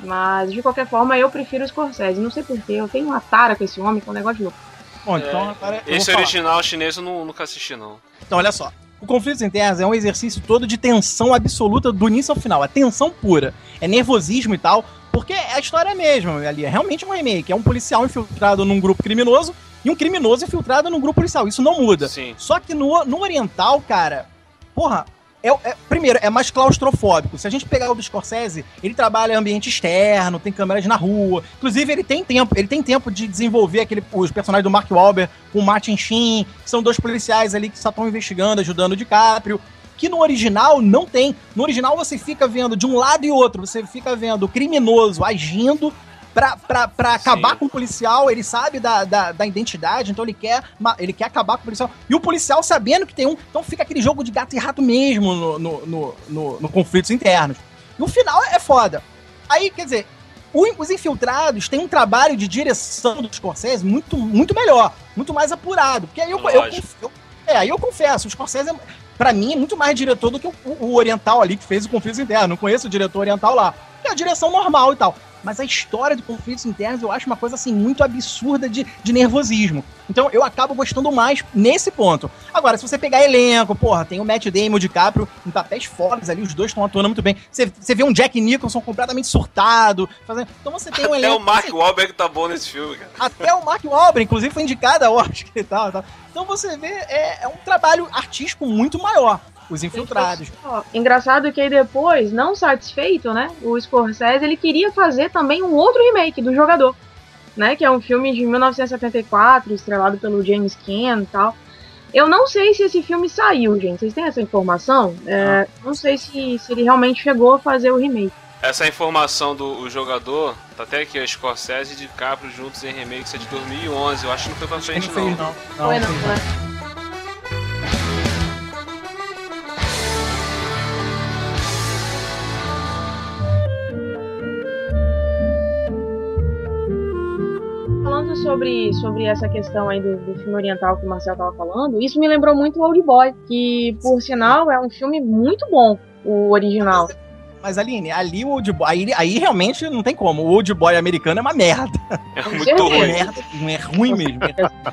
Mas, de qualquer forma, eu prefiro o Scorsese. Não sei porquê, eu tenho uma tara com esse homem, que é um negócio de louco. Bom, então eu Esse falar. original chinês eu nu- nunca assisti, não. Então, olha só. O Conflitos Internos é um exercício todo de tensão absoluta do início ao final. É tensão pura. É nervosismo e tal. Porque a história é a mesma ali. É realmente um remake. É um policial infiltrado num grupo criminoso e um criminoso infiltrado num grupo policial. Isso não muda. Sim. Só que no, no Oriental, cara, porra, é, é- primeiro, é mais claustrofóbico. Se a gente pegar o do Scorsese, ele trabalha em ambiente externo, tem câmeras na rua. Inclusive, ele tem tempo, ele tem tempo de desenvolver aquele, os personagens do Mark Wahlberg com o Martin Sheen, que são dois policiais ali que só estão investigando, ajudando o DiCaprio. Que no original não tem. No original você fica vendo de um lado e outro, você fica vendo o criminoso agindo pra, pra, pra acabar com o policial, ele sabe da, da, da identidade, então ele quer, ele quer acabar com o policial. E o policial sabendo que tem um. Então fica aquele jogo de gato e rato mesmo no, no, no, no- no conflitos internos. E o final é foda. Aí, quer dizer, os infiltrados têm um trabalho de direção do Scorsese muito, muito melhor, muito mais apurado. Porque aí eu, eu, eu- é, aí eu confesso, o Scorsese, é, pra mim, é muito mais diretor do que o, o oriental ali que fez o conflito interno. Não conheço o diretor oriental lá. Que é a direção normal e tal. Mas a história do conflitos internos eu acho uma coisa assim muito absurda de, de nervosismo. Então eu acabo gostando mais nesse ponto. Agora, se você pegar elenco, porra, tem o Matt Damon e o DiCaprio em papéis fodas ali, os dois estão atuando muito bem. Você, você vê um Jack Nicholson completamente surtado. Fazendo... Então você tem um Até elenco. o Mark assim, Wahlberg tá bom nesse filme, cara. até o Mark Wahlberg, inclusive, foi indicado a Oscar e tal, tal. Então você vê, é, é um trabalho artístico muito maior. Os infiltrados. Ó, engraçado que aí depois, não satisfeito, né? O Scorsese ele queria fazer também um outro remake do Jogador, né? Que é um filme de 1974, estrelado pelo James Caan e tal. Eu não sei se esse filme saiu, gente. Vocês têm essa informação? É, não sei se, se ele realmente chegou a fazer o remake. Essa informação do o jogador, tá até aqui, ó, Scorsese e DiCaprio juntos em remake, isso é de 2011. Eu acho que não foi pra frente, não não. fez, não. Não, Foi não não, sobre, sobre essa questão aí do, do filme oriental que o Marcel tava falando, isso me lembrou muito o Old Boy, que por sinal é um filme muito bom, o original. Mas Aline, ali o Old Boy. Aí, aí realmente não tem como. O Old Boy americano é uma merda. É muito certeza. É ruim. merda, é ruim mesmo.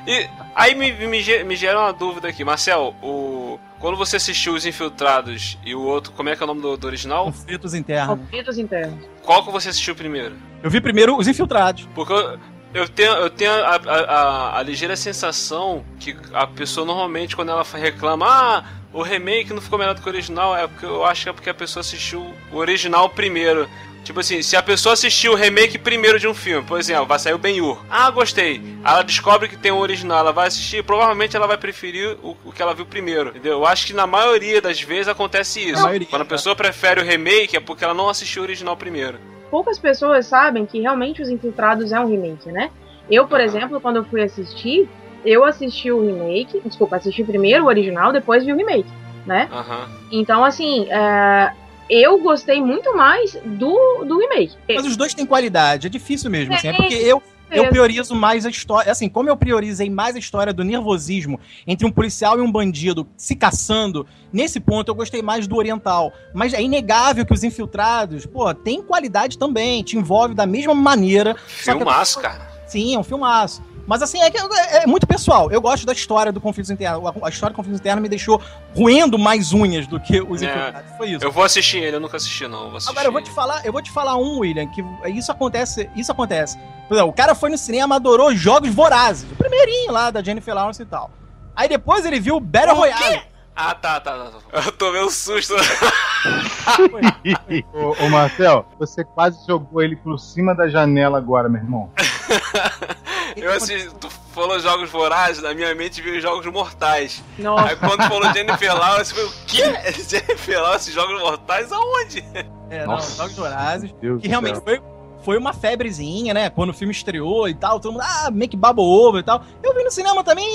E aí me, me, me gera uma dúvida aqui, Marcel, o. Quando você assistiu Os Infiltrados e o outro, como é que é o nome do, do original? Conflitos internos. Conflitos internos. Qual que você assistiu primeiro? Eu vi primeiro os infiltrados. Porque eu, eu tenho, eu tenho a, a, a- a ligeira sensação que a pessoa normalmente, quando ela reclama, ah, o remake não ficou melhor do que o original, é porque eu acho que é porque a pessoa assistiu o original primeiro. Tipo assim, se a pessoa assistiu o remake primeiro de um filme, por exemplo, vai sair o Ben-Hur. Ah, gostei. Ela descobre que tem o original, ela vai assistir, provavelmente ela vai preferir o, o que ela viu primeiro. Entendeu? Eu acho que na maioria das vezes acontece isso. Maioria, Quando a tá. pessoa prefere o remake é porque ela não assistiu o original primeiro. Poucas pessoas sabem que realmente Os Infiltrados é um remake, né? Eu, por Ah. exemplo, quando eu fui assistir, eu assisti o remake, desculpa, assisti primeiro o original, depois vi o remake, né? Aham. Então, assim, é, eu gostei muito mais do, do remake. Mas os dois têm qualidade. É difícil mesmo, assim. É porque eu, eu priorizo mais a história. Assim, como eu priorizei mais a história do nervosismo entre um policial e um bandido se caçando, nesse ponto eu gostei mais do oriental. Mas é inegável que os infiltrados, pô, tem qualidade também, te envolve da mesma maneira. Só que- Filmaço, cara. Sim, é um filmaço. Mas assim, é, que é, é muito pessoal. Eu gosto da história do conflito interno. A, a história do conflito interno me deixou roendo mais unhas do que os É. infiltrados. Foi isso. Eu vou assistir ele, eu nunca assisti, não. Eu vou assistir Agora eu vou te falar, eu vou te falar um, William, que isso acontece, isso acontece. Por exemplo, o cara foi no cinema, adorou jogos vorazes, o primeirinho lá da Jennifer Lawrence e tal. Aí depois ele viu Battle O Royale. Ah, tá, tá, tá. Eu tomei um susto. ô, ô, Marcel, você quase jogou ele por cima da janela agora, meu irmão. Eu assisti, tu falou jogos vorazes, na minha mente veio jogos mortais. Nossa, Aí quando falou Jennifer Lawrence, eu falei, o quê? Jennifer Lawrence, jogos mortais aonde? É, não, Nossa. jogos vorazes. Deus Que realmente foi, foi uma febrezinha, né? Quando o filme estreou e tal, todo mundo, ah, make bubble over e tal. Eu vi no cinema também.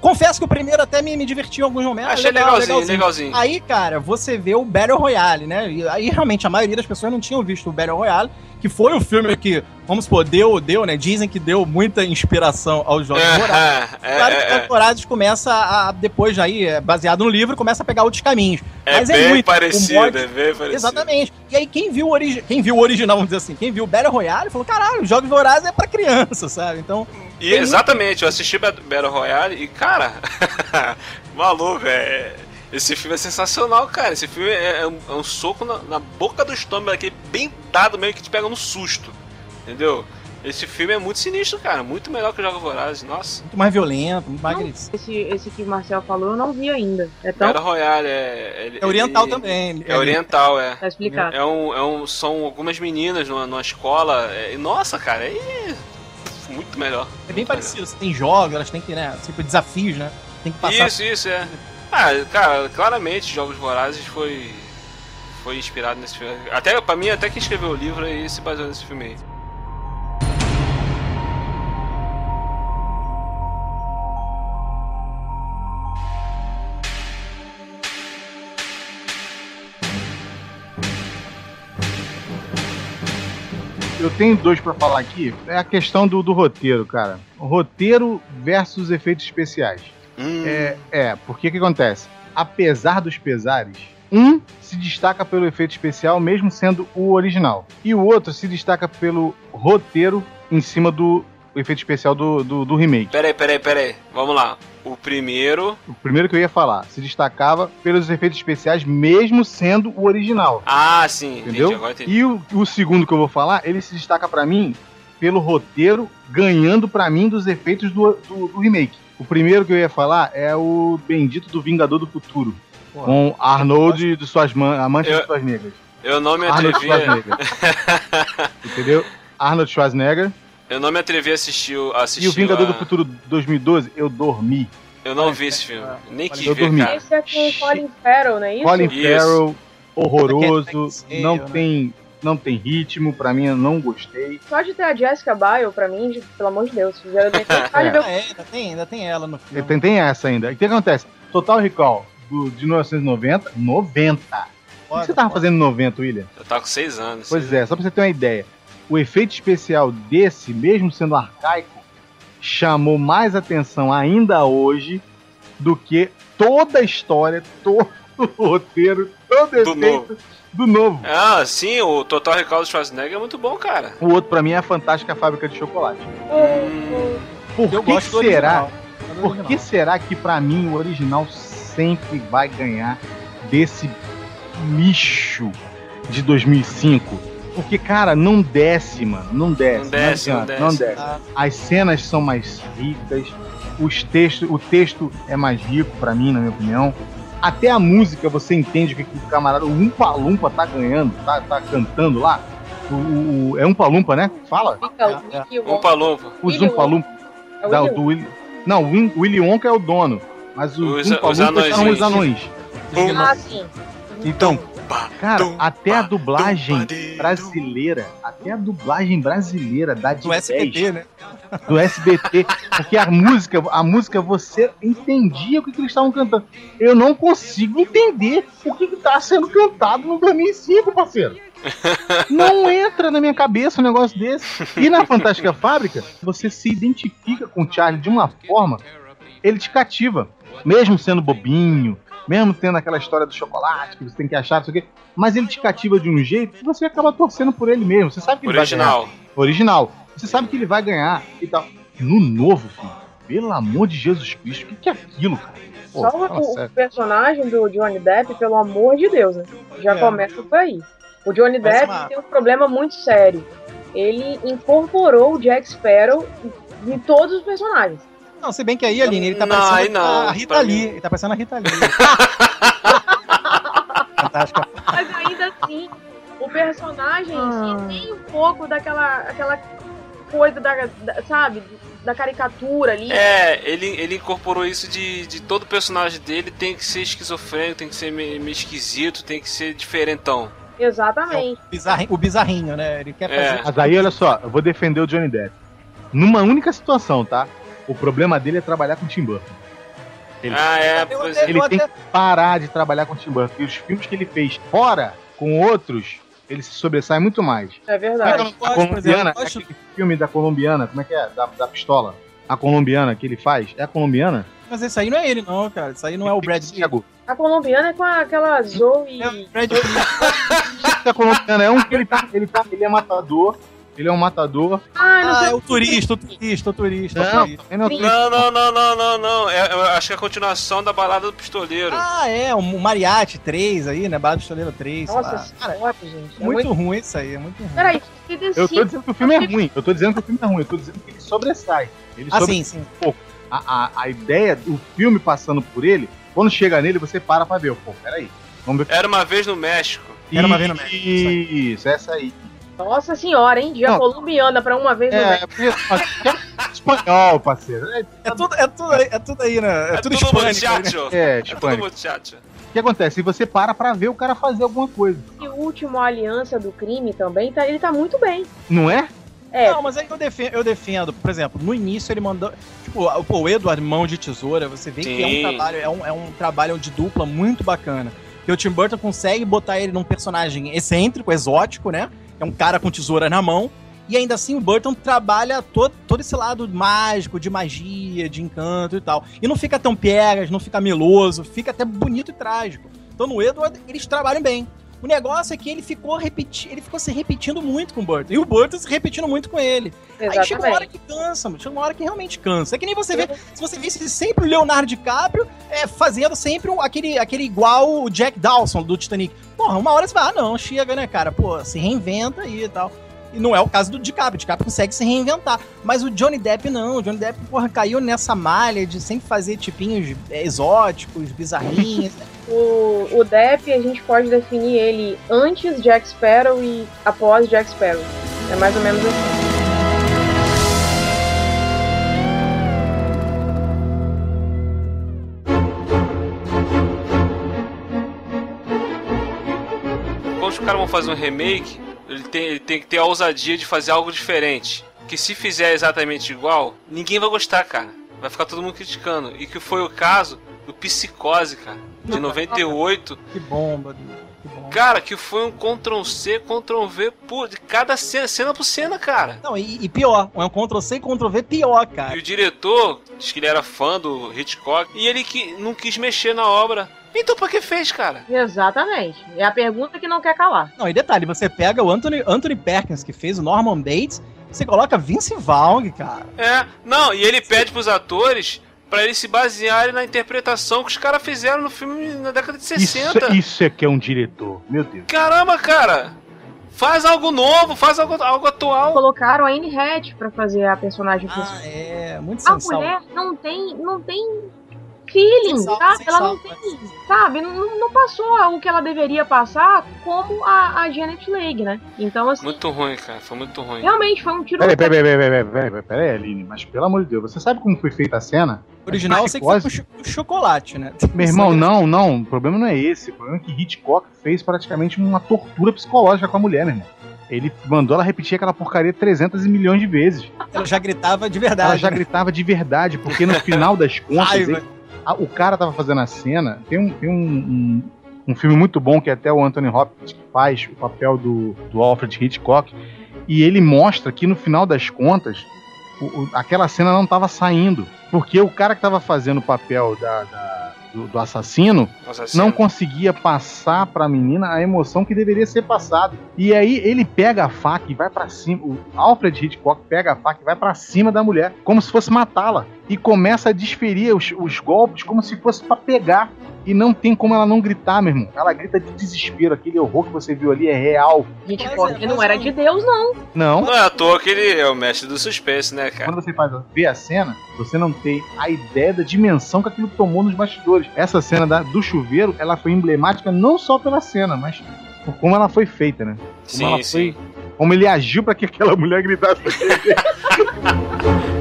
Confesso que o primeiro até me, me divertiu em alguns momentos. Achei legal, legalzinho, legalzinho, Aí, cara, você vê o Battle Royale, né? E aí realmente a maioria das pessoas não tinham visto o Battle Royale, que foi um filme que, vamos supor, deu, deu, né? Dizem que deu muita inspiração aos Jogos É, Vorazes. é, Claro é, que é. o Vorazes começa a, depois aí, é, baseado no livro, começa a pegar outros caminhos. É Mas bem é muito. parecido, o mod- é bem parecido. Exatamente. E aí, quem viu, o origi... quem viu o original, vamos dizer assim, quem viu o Battle Royale, falou: caralho, os Jogos Vorazes é pra criança, sabe? Então, E exatamente, eu assisti Bat- Battle Royale e, cara, maluco, é. Esse filme é sensacional, cara. Esse filme é, é um, é um soco na, na boca do estômago, aquele bem dado mesmo que te pega no susto. Entendeu? Esse filme é muito sinistro, cara. Muito melhor que o Jogos Vorazes. Nossa. muito mais violento, muito mais Não, agressivo. esse, esse que o Marcel falou eu não vi ainda. É tão. Battle Royale é. ele- É oriental ele- também. É oriental, é. Tá explicado. É um, é um, são algumas meninas numa, numa escola. é- nossa, cara, é muito melhor. É bem parecido. Você tem jogos, elas têm que, né? Tipo, desafios, né? Tem que passar. Isso, isso, é. Ah, cara, claramente Jogos Vorazes foi foi inspirado nesse filme. Até para mim, até quem escreveu o livro aí se baseou nesse filme aí. Eu tenho dois pra falar aqui. É a questão do, do roteiro, cara. Roteiro versus efeitos especiais. Hum, É, é, porque o que acontece? Apesar dos pesares, um se destaca pelo efeito especial, mesmo sendo o original. E o outro se destaca pelo roteiro em cima do efeito especial do, do, do remake. Peraí, peraí, peraí. Vamos lá. O primeiro. O primeiro que eu ia falar, se destacava pelos efeitos especiais, mesmo sendo o original. Ah, sim, Entendeu? entendi. Agora entendi. E o, o segundo que eu vou falar, ele se destaca pra mim pelo roteiro, ganhando pra mim dos efeitos do, do, do remake. O primeiro que eu ia falar é o Bendito do Vingador do Futuro, Porra. com Arnold de suas man Amantes Eu- de suas negras. Eu não me Arnold atrevi. Schwarzenegger. Entendeu? Arnold Schwarzenegger. Eu não me atrevi a assistir, o- a assistir E o Vingador a- do Futuro 2012, eu dormi. Eu não vi esse filme. Nem quis eu ver, dormi. cara. Esse é com o Colin Farrell, não é isso? Colin Isso. Farrell, horroroso, Isso. não né? tem, não tem ritmo, pra mim eu não gostei. Só de ter a Jessica Biel, pra mim, de- pelo amor de Deus, fizeram de Ah, é, ainda tem, ainda tem ela no filme. Tem, tem essa ainda. E o que acontece? Total Recall do, de 1990, 90. O que você tava fazendo em 90, William? Eu tava com seis anos. Pois é, só pra você ter uma ideia. O efeito especial desse, mesmo sendo arcaico, chamou mais atenção ainda hoje do que toda a história, todo o roteiro, todo o efeito novo. Do novo. Ah, sim, o Total Recall do Schwarzenegger é muito bom, cara. O outro, pra mim, é a Fantástica Fábrica de Chocolate. Hum, Por Eu que gosto do será? Por que será que pra mim o original sempre vai ganhar desse nicho de 2005? Porque, cara, não desce, mano. Não desce. Não desce, não adianta, desce. Ah, As cenas são mais ricas, os textos, o texto é mais rico pra mim, na minha opinião. Até a música você entende o que, o camarada, o Umpa Lumpa tá ganhando, tá, tá cantando lá. O, o- o- é Umpa Lumpa, né? Fala. O É, é. Um palumpa. Os Umpa Lumpa. É o Da, do Willy, não, o Willy Wonka é o dono. Mas os, Os- Umpa os Lumpas são os anões. Ah, sim. Então, cara, até a dublagem brasileira, até a dublagem brasileira da de Do SBT, né? do SBT, porque a música, a música você entendia o que, que eles estavam cantando. Eu não consigo entender o que, que tá sendo cantado no 2005, parceiro. Não entra na minha cabeça um negócio desse. E na Fantástica Fábrica, você se identifica com o Charlie de uma forma, ele te cativa, mesmo sendo bobinho, mesmo tendo aquela história do chocolate que você tem que achar, não sei o quê, mas ele te cativa de um jeito que você acaba torcendo por ele mesmo. Você sabe que ele vai ganhar Original. original. Você sabe que ele vai ganhar e tal. No novo, filho, pelo amor de Jesus Cristo, o que, que é aquilo, cara? Pô, Só o, sério. personagem do Johnny Depp, pelo amor de Deus, né? Já É. começa por aí. O Johnny Depp uma- tem um problema muito sério. Ele incorporou o Jack Sparrow em todos os personagens. Não, se bem que aí, Aline, ele tá Não, parecendo não, a Rita Lee. Ele tá parecendo a Rita Lee. Fantástica. Mas ainda assim, o personagem em Ah. si tem um pouco daquela aquela coisa da, da- sabe, da caricatura ali. É, ele, ele incorporou isso de, de todo personagem dele tem que ser esquizofrênico, tem que ser meio, meio esquisito, tem que ser diferentão. Exatamente. O bizarrinho, o bizarrinho, né? Ele quer É. fazer. Mas aí, olha só, eu vou defender o Johnny Depp. Numa única situação, tá? O problema dele é trabalhar com o Tim Burton. Ah, é, pois é. Ele tem até- que parar de trabalhar com o Tim Burton. E os filmes que ele fez fora, com outros, ele se sobressai muito mais. É é verdade. é o nome da gosto, por exemplo, colombiana, eu gosto- aquele filme da colombiana, como é que é? Da, da pistola. A colombiana que ele faz. É a colombiana? Mas esse aí não é ele, não, cara. Isso aí não é o Brad Pitt. Cego. A colombiana é com aquela Zoe. É o Brad Pitt. É a colombiana. É um que ele tá, ele tá, ele é matador. Ele é um matador. Ah, não Ah, é o turista, o turista, o turista. o Não, turista. não é Não, não, não, não, não, não. É, eu acho que é a continuação da balada do pistoleiro. Ah, é, o Mariachi 3 aí, né? Barra Pistoleiro 3. sei lá. Nossa Cara, senhora, gente. É muito, muito... ruim isso aí, é muito ruim. Peraí, que Eu tô decide. dizendo que o filme é ruim. Eu tô dizendo que o filme é ruim. Eu tô dizendo que ele sobressai. Ele Ah, sobre- sim, sim. a, a, a ideia do filme passando por ele, quando chega nele, você para pra ver. Pô, peraí. Vamos ver. Era uma vez no México. Era uma vez no México, isso Isso, essa aí. Nossa senhora, hein? A Não. colombiana pra uma vez É, é espanhol, parceiro. É, É tudo, é tudo, aí- é tudo aí, né? É, É tudo tudo né? muchacho. é É tudo espanhol. muchacho. O que acontece? E você para pra ver o cara fazer alguma coisa. E o último Aliança do Crime também, tá, ele tá muito bem. Não é? É, Não, mas aí eu defendo, eu defendo, por exemplo, no início ele mandou. Tipo, o- pô, o Edward Mão de Tesoura, você vê que é um Sim. trabalho, é um, é um trabalho de dupla muito bacana. Que o Tim Burton consegue botar ele num personagem excêntrico, exótico, né? É um cara com tesoura na mão. E ainda assim o Burton trabalha todo, todo esse lado mágico, de magia, de encanto e tal. E não fica tão piegas, não fica meloso, fica até bonito e trágico. Então no Edward eles trabalham bem. O negócio é que ele ficou repeti ele ficou se repetindo muito com o Burton. E o Burton se repetindo muito com ele. Aí chega uma hora exatamente. que cansa, mano. Chega uma hora que realmente cansa. É que nem você vê. Se você visse sempre o Leonardo DiCaprio é, fazendo sempre um- aquele, aquele igual o Jack Dawson do Titanic. Porra, uma hora você vai, ah, não, chega, né, cara? Pô, se reinventa aí e tal. E não é o caso do DiCaprio. O DiCaprio consegue se reinventar. Mas o Johnny Depp não. O Johnny Depp, porra, caiu nessa malha de sempre fazer tipinhos é, exóticos, bizarrinhos. O, o Depp, a gente pode definir ele antes Jack Sparrow e após Jack Sparrow. É mais ou menos assim. Quando os caras vão fazer um remake, ele tem, ele tem que ter a ousadia de fazer algo diferente. Que se fizer exatamente igual, ninguém vai gostar, cara. Vai ficar todo mundo criticando. E que foi o caso do Psicose, cara. De 98. que bomba, que bomba. Cara, que foi um Ctrl-C, Ctrl-V por de cada cena, cena por cena, cara. Não, e, e pior, é um Ctrl-C e Ctrl-V pior, cara. E o diretor diz que ele era fã do Hitchcock e ele que não quis mexer na obra. Então pra que fez, cara? Exatamente. É a pergunta que não quer calar. Não, e detalhe, você pega o Anthony, Anthony Perkins, que fez o Norman Bates, você coloca Vince Vaughn, cara. É, não, e ele pede pros atores pra eles se basearem na interpretação que os caras fizeram no filme na década de 60. Isso, isso é que é um diretor. Meu Deus. Caramba, cara! Faz algo novo, faz algo, algo atual. Colocaram a Anne Hatch pra fazer a personagem Ah, principal. é, muito A sensual. mulher não tem, não tem feeling, sabe? sem Ela sal, não tem, sabe? Não, não passou o que ela deveria passar como a, a Janet Leigh, né? Então, assim, Muito ruim, cara, foi muito ruim. realmente foi um tiro Peraí, peraí, peraí, peraí, peraí, peraí, peraí, Aline, mas pelo amor de Deus, você sabe como foi feita a cena? O original eu sei que foi com, com chocolate, né? Meu irmão, não, não, o problema não é esse. O problema é que Hitchcock fez praticamente uma tortura psicológica com a mulher, meu irmão. Ele mandou ela repetir aquela porcaria 300 milhões de vezes. Ela já gritava de verdade. Ela já né? gritava de verdade, porque no final das contas, o cara tava fazendo a cena. Tem, um, tem um, um, um filme muito bom que até o Anthony Hopkins faz o papel do, do Alfred Hitchcock. E ele mostra que no final das contas, o- o- aquela cena não tava saindo. Porque o cara que tava fazendo o papel da- da- do, do assassino Nossa, assim, não conseguia passar pra menina a emoção que deveria ser passada. E aí ele pega a faca e vai pra cima. O Alfred Hitchcock pega a faca e vai pra cima da mulher, como se fosse matá-la. E começa a desferir os, os golpes como se fosse pra pegar. E não tem como ela não gritar, meu irmão. Ela grita de desespero. Aquele horror que você viu ali é real. Gente, Mas porque é, não mas era é. de Deus, não. Não. Não é à toa que ele é o mestre do suspense, né, cara? Quando você faz, vê a cena, você não tem a ideia da dimensão que aquilo tomou nos bastidores. Essa cena da- do chuveiro, ela foi emblemática não só pela cena, mas por como ela foi feita, né? Como Sim, ela sim. foi. Como ele agiu pra que aquela mulher gritasse.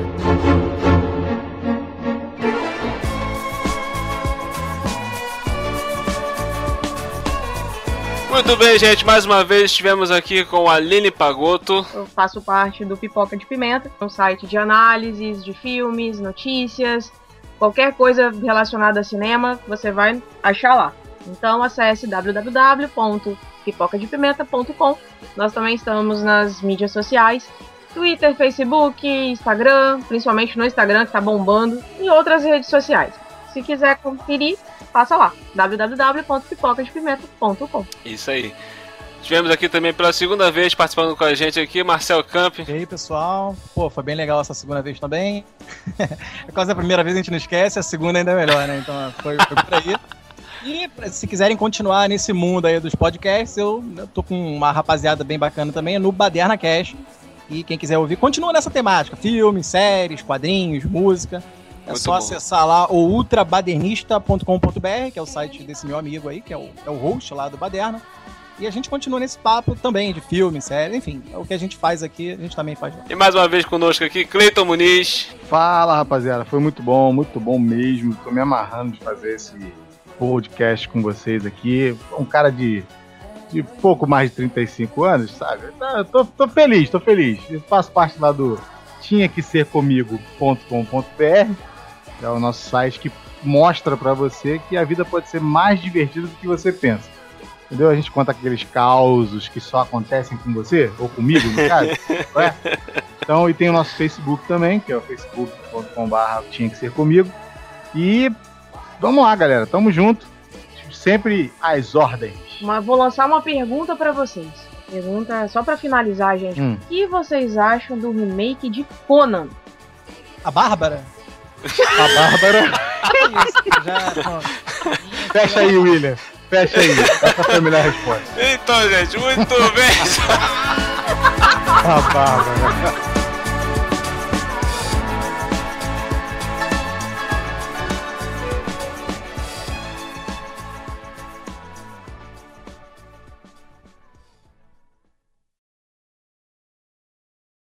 Muito bem, gente. Mais uma vez estivemos aqui com a Aline Pagotto. Eu faço parte do Pipoca de Pimenta, um site de análises de filmes, notícias, qualquer coisa relacionada a cinema, você vai achar lá. Então acesse www.pipocadepimenta.com. Nós também estamos nas mídias sociais. Twitter, Facebook, Instagram, principalmente no Instagram que tá bombando, e outras redes sociais. Se quiser conferir, passa lá, www.pipocadepimenta.com. Isso aí. Tivemos aqui também pela segunda vez participando com a gente aqui, Marcel Camp. E aí, pessoal? Pô, foi bem legal essa segunda vez também. é quase a primeira vez a gente não esquece, a segunda ainda é melhor, né? Então foi, foi por aí. E se quiserem continuar nesse mundo aí dos podcasts, eu, eu tô com uma rapaziada bem bacana também no Baderna Cash. E quem quiser ouvir, continua nessa temática: filmes, séries, quadrinhos, música. É Muito só bom. acessar lá o ultrabadernista.com.br, que é o site desse meu amigo aí, que é o, é o host lá do Baderna. E a gente continua nesse papo também de filme, série, enfim, é o que a gente faz aqui, a gente também faz lá. E mais uma vez conosco aqui, Cleiton Muniz. Fala, rapaziada. Foi muito bom, muito bom mesmo. Tô me amarrando de fazer esse podcast com vocês aqui. Um cara de, de pouco mais de 35 anos, sabe? Eu tô, tô feliz, tô feliz. Eu faço parte lá do tinha que ser comigo.com.br, é o nosso site que mostra pra você que a vida pode ser mais divertida do que você pensa. Entendeu? A gente conta aqueles causos que só acontecem com você, ou comigo, no caso. é? Então, e tem o nosso Facebook também, que é o facebook.com.br tinha que ser comigo. E vamos lá, galera, tamo junto. Sempre às ordens. Mas vou lançar uma pergunta pra vocês. Pergunta só pra finalizar, gente. Hum. O que vocês acham do remake de Conan? A Bárbara? A Bárbara. Isso, já, Fecha aí, William. Fecha aí. Essa foi a melhor resposta. Então, gente, muito bem. A Bárbara.